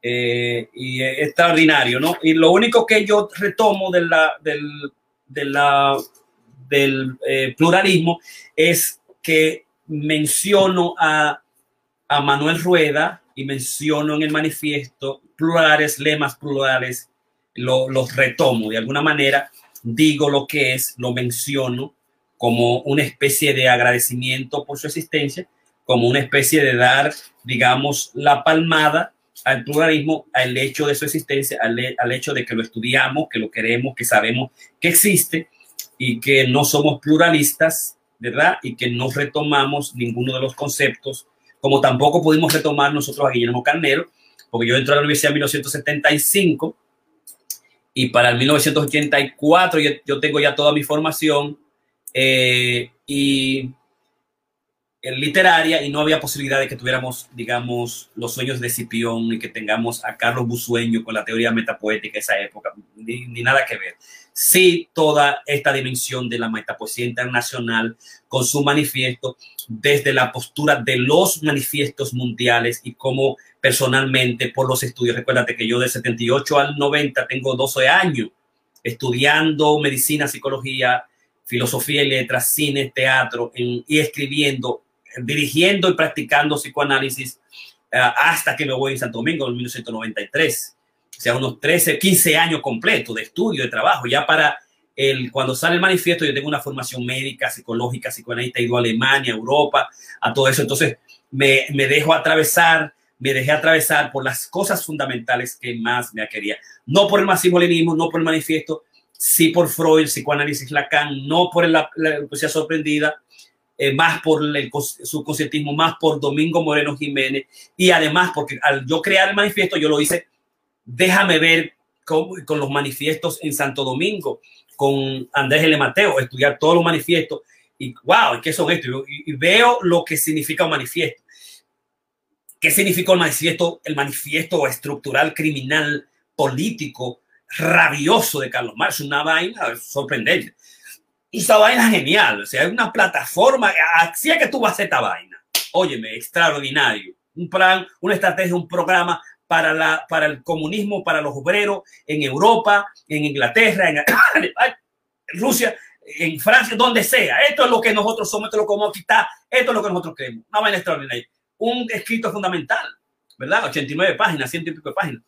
Eh, y es extraordinario, ¿no? Y lo único que yo retomo de la, del, del pluralismo es que menciono a, a Manuel Rueda, y menciono en el manifiesto plurales, lemas plurales, los retomo de alguna manera, digo lo que es, lo menciono como una especie de agradecimiento por su existencia, como una especie de dar, digamos, la palmada al pluralismo, al hecho de su existencia, al, al hecho de que lo estudiamos, que lo queremos, que sabemos que existe y que no somos pluralistas, ¿verdad? Y que no retomamos ninguno de los conceptos, como tampoco pudimos retomar nosotros a Guillermo Carnero, porque yo entré a la universidad en 1975 y para el 1984 yo, yo tengo ya toda mi formación eh, y literaria y no había posibilidad de que tuviéramos, digamos, los sueños de Cipión y que tengamos a Carlos Busueño con la teoría metapoética de esa época, ni, ni, nada que ver. Sí, toda esta dimensión de la metapoesía internacional con su manifiesto desde la postura de los manifiestos mundiales y como personalmente por los estudios. Recuérdate que yo de 78 al 90 tengo 12 años estudiando medicina, psicología, filosofía y letras, cine, teatro y escribiendo dirigiendo y practicando psicoanálisis uh, hasta que me voy a Santo Domingo en 1993. O sea, unos 13, 15 años completos de estudio, de trabajo. Ya para el, cuando sale el manifiesto, yo tengo una formación médica, psicológica, psicoanalista, he ido a Alemania, Europa, a todo eso. Entonces, me, me dejo atravesar, me dejé atravesar por las cosas fundamentales que más me quería. No por el marxismo-leninismo, no por el manifiesto, sí por Freud, psicoanálisis Lacan, no por la, la poesía sorprendida, eh, más por el subconscientismo, más por Domingo Moreno Jiménez y además porque al yo crear el manifiesto yo lo hice, déjame ver con, con los manifiestos en Santo Domingo, con Andrés L. Mateo, estudiar todos los manifiestos y wow, ¿qué son estos? Y, y veo lo que significa un manifiesto. ¿Qué significa el manifiesto? El manifiesto estructural, criminal, político, rabioso de Carlos Marx, una vaina sorprendente esa vaina genial. O sea, es una plataforma. Así es que tú vas a hacer esta vaina. Óyeme, extraordinario. Un plan, una estrategia, un programa para, la, para el comunismo, para los obreros en Europa, en Inglaterra, en Rusia, en Francia, donde sea. Esto es lo que nosotros somos, esto es lo que vamos a quitar, esto es lo que nosotros creemos. Una vaina extraordinaria. Un escrito fundamental, ¿verdad? 89 páginas, ciento y pico de páginas.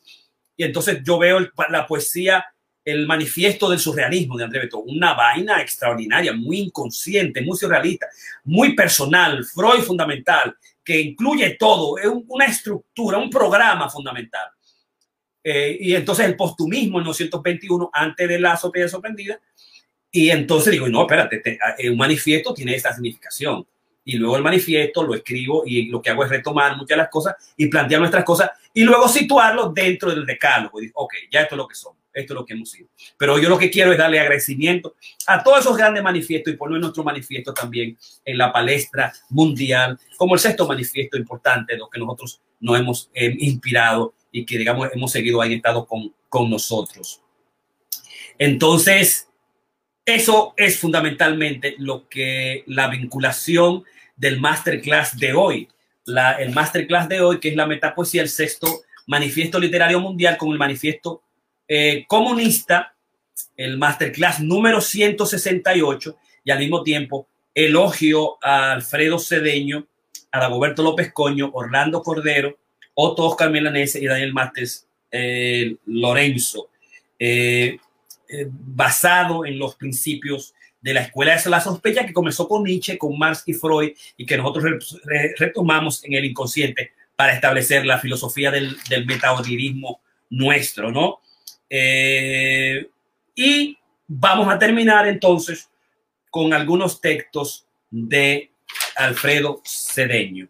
Y entonces yo veo la poesía el manifiesto del surrealismo de André Beto, una vaina extraordinaria, muy inconsciente, muy surrealista, muy personal, Freud fundamental, que incluye todo, es una estructura, un programa fundamental. Eh, y entonces el postumismo en 1921, antes de la azotea sorprendida, y entonces digo, no, espérate, te, eh, un manifiesto tiene esta significación. Y luego el manifiesto lo escribo y lo que hago es retomar muchas de las cosas y plantear nuestras cosas y luego situarlo dentro del decálogo. Y ok, ya esto es lo que somos esto es lo que hemos sido. Pero yo lo que quiero es darle agradecimiento a todos esos grandes manifiestos y poner nuestro manifiesto también en la palestra mundial, como el sexto manifiesto importante, lo que nosotros nos hemos eh, inspirado y que, digamos, hemos seguido ahí, estado con, con nosotros. Entonces, eso es fundamentalmente lo que la vinculación del masterclass de hoy, el masterclass de hoy, que es la metapoesía, el sexto manifiesto literario mundial con el manifiesto eh, comunista, el masterclass número 168, y al mismo tiempo elogio a Alfredo Cedeño, a Dagoberto López Coño, Orlando Cordero, Otto Oscar Milanese y Daniel Martes eh, Lorenzo, eh, basado en los principios de la escuela de la sospecha que comenzó con Nietzsche, con Marx y Freud y que nosotros retomamos en el inconsciente para establecer la filosofía del, del nuestro, ¿no? Eh, y vamos a terminar entonces con algunos textos de Alfredo Cedeño.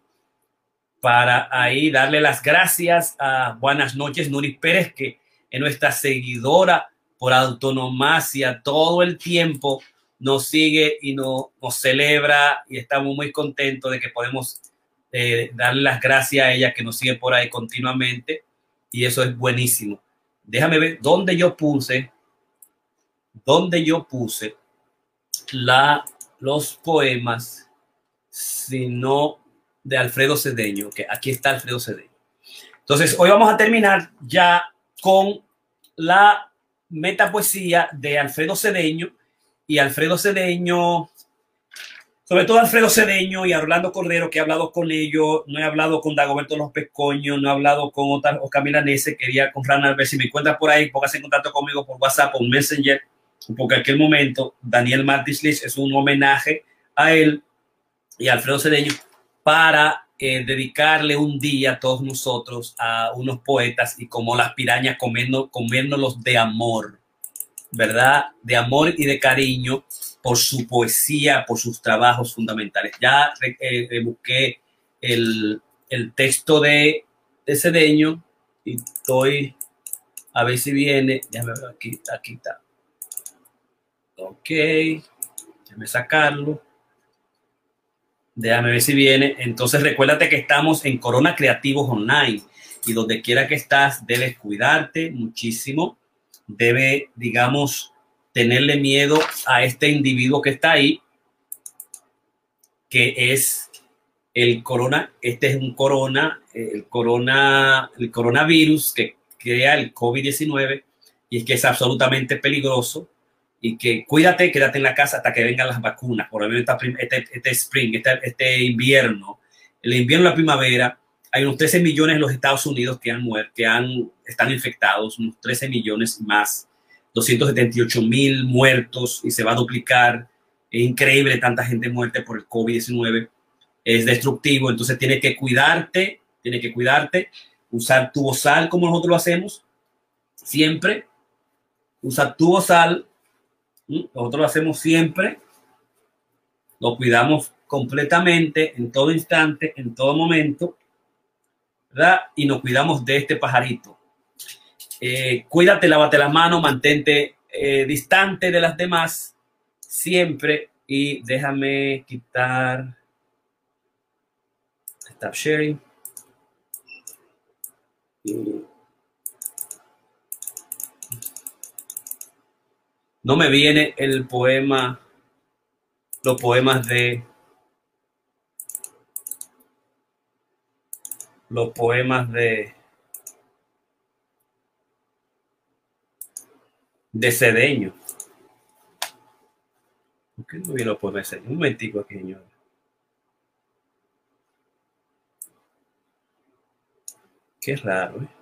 Para ahí darle las gracias a Buenas noches, Nuri Pérez, que es nuestra seguidora por autonomacia todo el tiempo nos sigue y nos, nos celebra y estamos muy contentos de que podemos eh, darle las gracias a ella que nos sigue por ahí continuamente y eso es buenísimo. Déjame ver dónde yo puse, dónde yo puse la, los poemas, sino de Alfredo Cedeño, que aquí está Alfredo Cedeño. Entonces, hoy vamos a terminar ya con la metapoesía de Alfredo Cedeño y Alfredo Cedeño sobre todo Alfredo Cedeño y a Cordero, que he hablado con ellos, no he hablado con Dagoberto Los Pescoños, no he hablado con Oscar Milanese, quería con Fran a ver si me encuentras por ahí, póngase en contacto conmigo por WhatsApp o Messenger, porque en aquel momento Daniel Martins es un homenaje a él y Alfredo Cedeño para eh, dedicarle un día a todos nosotros a unos poetas y como las pirañas comiendo, comiéndolos de amor, ¿verdad? De amor y de cariño por su poesía, por sus trabajos fundamentales. Ya eh, busqué el, texto de, de, Cedeño y estoy a ver si viene. Déjame ver aquí, aquí está. Ok, déjame sacarlo. Déjame ver si viene. Entonces recuérdate que estamos en Corona Creativos Online y donde quiera que estás debes cuidarte muchísimo. Debe, digamos, tenerle miedo a este individuo que está ahí, que es el corona, este es un corona, el corona, el coronavirus que crea el COVID-19 y es que es absolutamente peligroso y que cuídate, quédate en la casa hasta que vengan las vacunas, por ejemplo, este, este spring, este, este invierno, el invierno la primavera, hay unos 13 millones en los Estados Unidos que han muerto, que han, están infectados, unos 13 millones más 278 mil muertos y se va a duplicar. Es increíble tanta gente muerta por el COVID-19. Es destructivo, entonces tiene que cuidarte, tiene que cuidarte, usar tu sal como nosotros lo hacemos, siempre. Usa tu sal, nosotros lo hacemos siempre. Lo cuidamos completamente, en todo instante, en todo momento, ¿verdad? Y nos cuidamos de este pajarito eh, cuídate, lávate las manos, mantente eh, distante de las demás siempre y déjame quitar stop sharing no me viene el poema los poemas de los poemas de de Cedeño. ¿Por qué no vino por ese? Un momentico aquí, señor. Qué raro, ¿eh?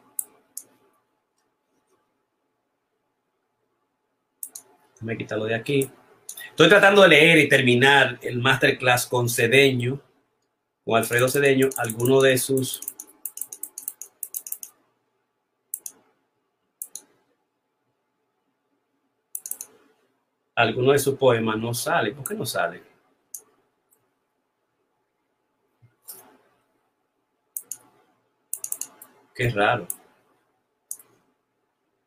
Déjame quitarlo de aquí. Estoy tratando de leer y terminar el masterclass con Cedeño, con Alfredo Cedeño, alguno de sus alguno de sus poemas no sale. ¿Por qué no sale? Qué raro.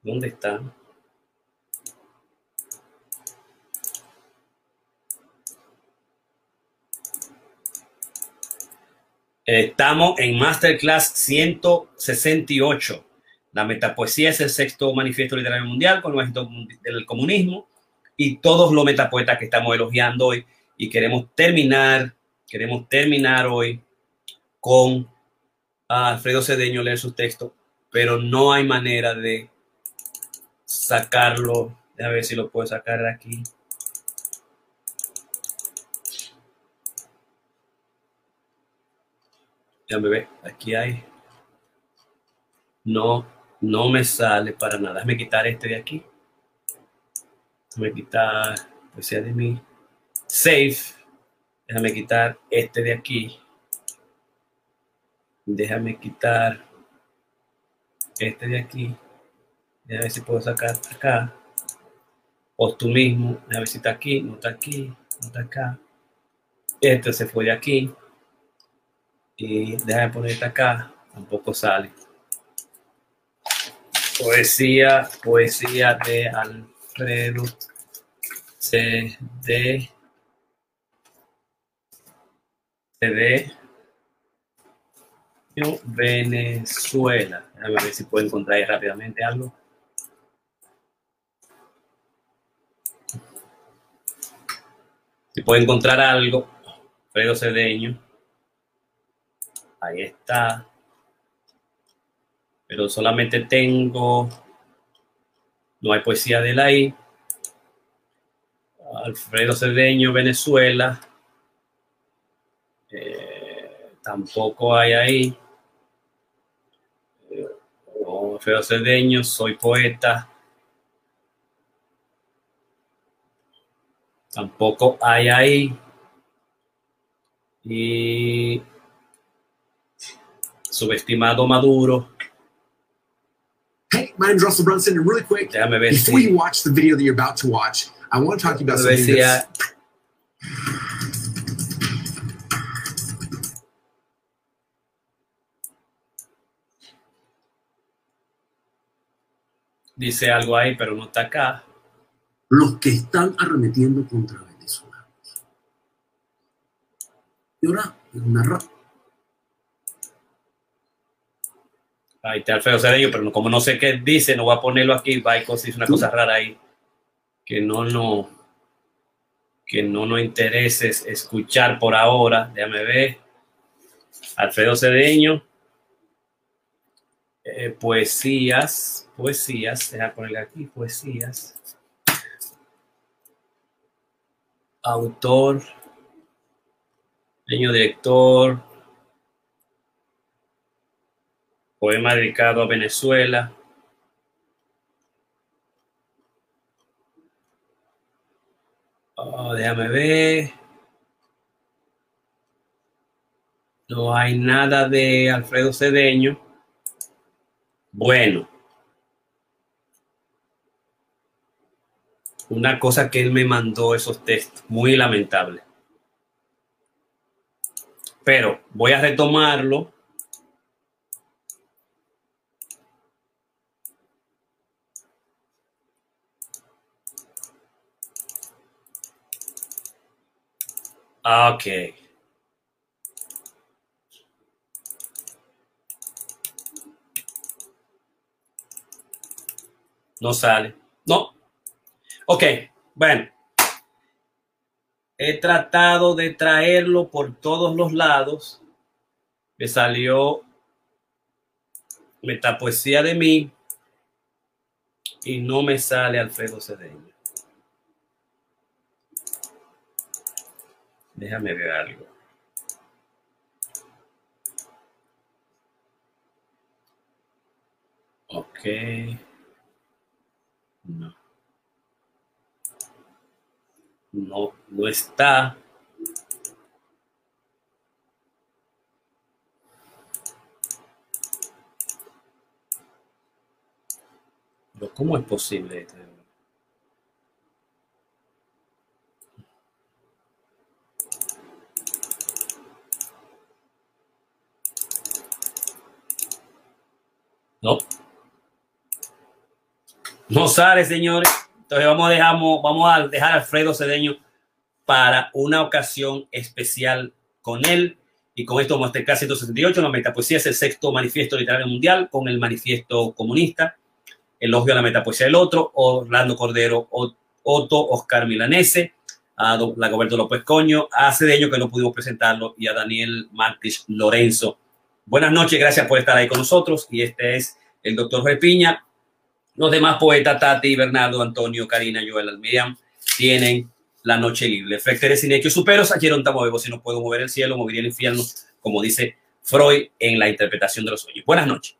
¿Dónde está? Estamos en Masterclass 168. La metapoesía es el sexto manifiesto literario mundial con el del comunismo y todos los metapoetas que estamos elogiando hoy. Y queremos terminar, queremos terminar hoy con Alfredo Cedeño leer sus textos, pero no hay manera de sacarlo. A ver si lo puedo sacar aquí. Ya me ve, aquí hay. No, no me sale para nada. Déjame quitar este de aquí. Déjame quitar poesía de mí. Save. Déjame quitar este de aquí. Déjame quitar este de aquí. Déjame ver si puedo sacar acá. O tú mismo. Déjame ver si está aquí. No está aquí. No está acá. Este se fue de aquí. Y déjame poner este acá. Tampoco sale. Poesía, poesía de al Alfredo CD CD Venezuela. A ver si puedo encontrar ahí rápidamente algo. Si puedo encontrar algo, Alfredo Cedeño. Ahí está. Pero solamente tengo no hay poesía de él ahí. Alfredo Cedeño, Venezuela. Tampoco hay ahí. Oh, Feo Cedeño, soy poeta. Tampoco hay ahí. Y subestimado Maduro. Hey, my name's Russell Brunson, and really quick, Déjame ver before si- you watch the video that you're about to watch, I want to talk to you about something si that's ha- dice algo ahí, pero no está acá. los que están arremetiendo contra venezolanos. Y ahora, una Ahí está Alfredo Cedeño, pero como no sé qué dice, no voy a ponerlo aquí. Baicos dice una cosa rara ahí que no no que no nos interese escuchar por ahora. Déjame ver. Alfredo Cedeño. Eh, poesías, poesías, deja ponerle aquí, poesías. Autor, dueño director, poema dedicado a Venezuela. Oh, déjame ver. No hay nada de Alfredo Cedeño. Bueno. Una cosa que él me mandó esos textos, muy lamentable. Pero voy a retomarlo. Ok. No sale. No. Ok, bueno. He tratado de traerlo por todos los lados. Me salió metapoesía de mí y no me sale Alfredo Cedeño. Déjame ver algo. Ok. No. No, no está. Pero ¿cómo es posible esto? No. No sale, señores. Entonces vamos a, dejar a Alfredo Cedeño para una ocasión especial con él. Y con esto estar 168. La metapoesía es el sexto manifiesto literario mundial con el manifiesto comunista. Elogio a la metapoesía del otro. Orlando Cordero, Otto, Oscar Milanese, a Lagoberto López Coño, a Cedeño que no pudimos presentarlo y a Daniel Martich Lorenzo. Buenas noches, gracias por estar ahí con nosotros. Y este es el doctor Repiña. Los demás poetas, Tati, Bernardo, Antonio, Karina, Joel, Almiriam, tienen la noche libre. Flectere Sinequio Superos, Acheron Tamovebo, si no puedo mover el cielo, movería el infierno, como dice Freud en la interpretación de los sueños. Buenas noches.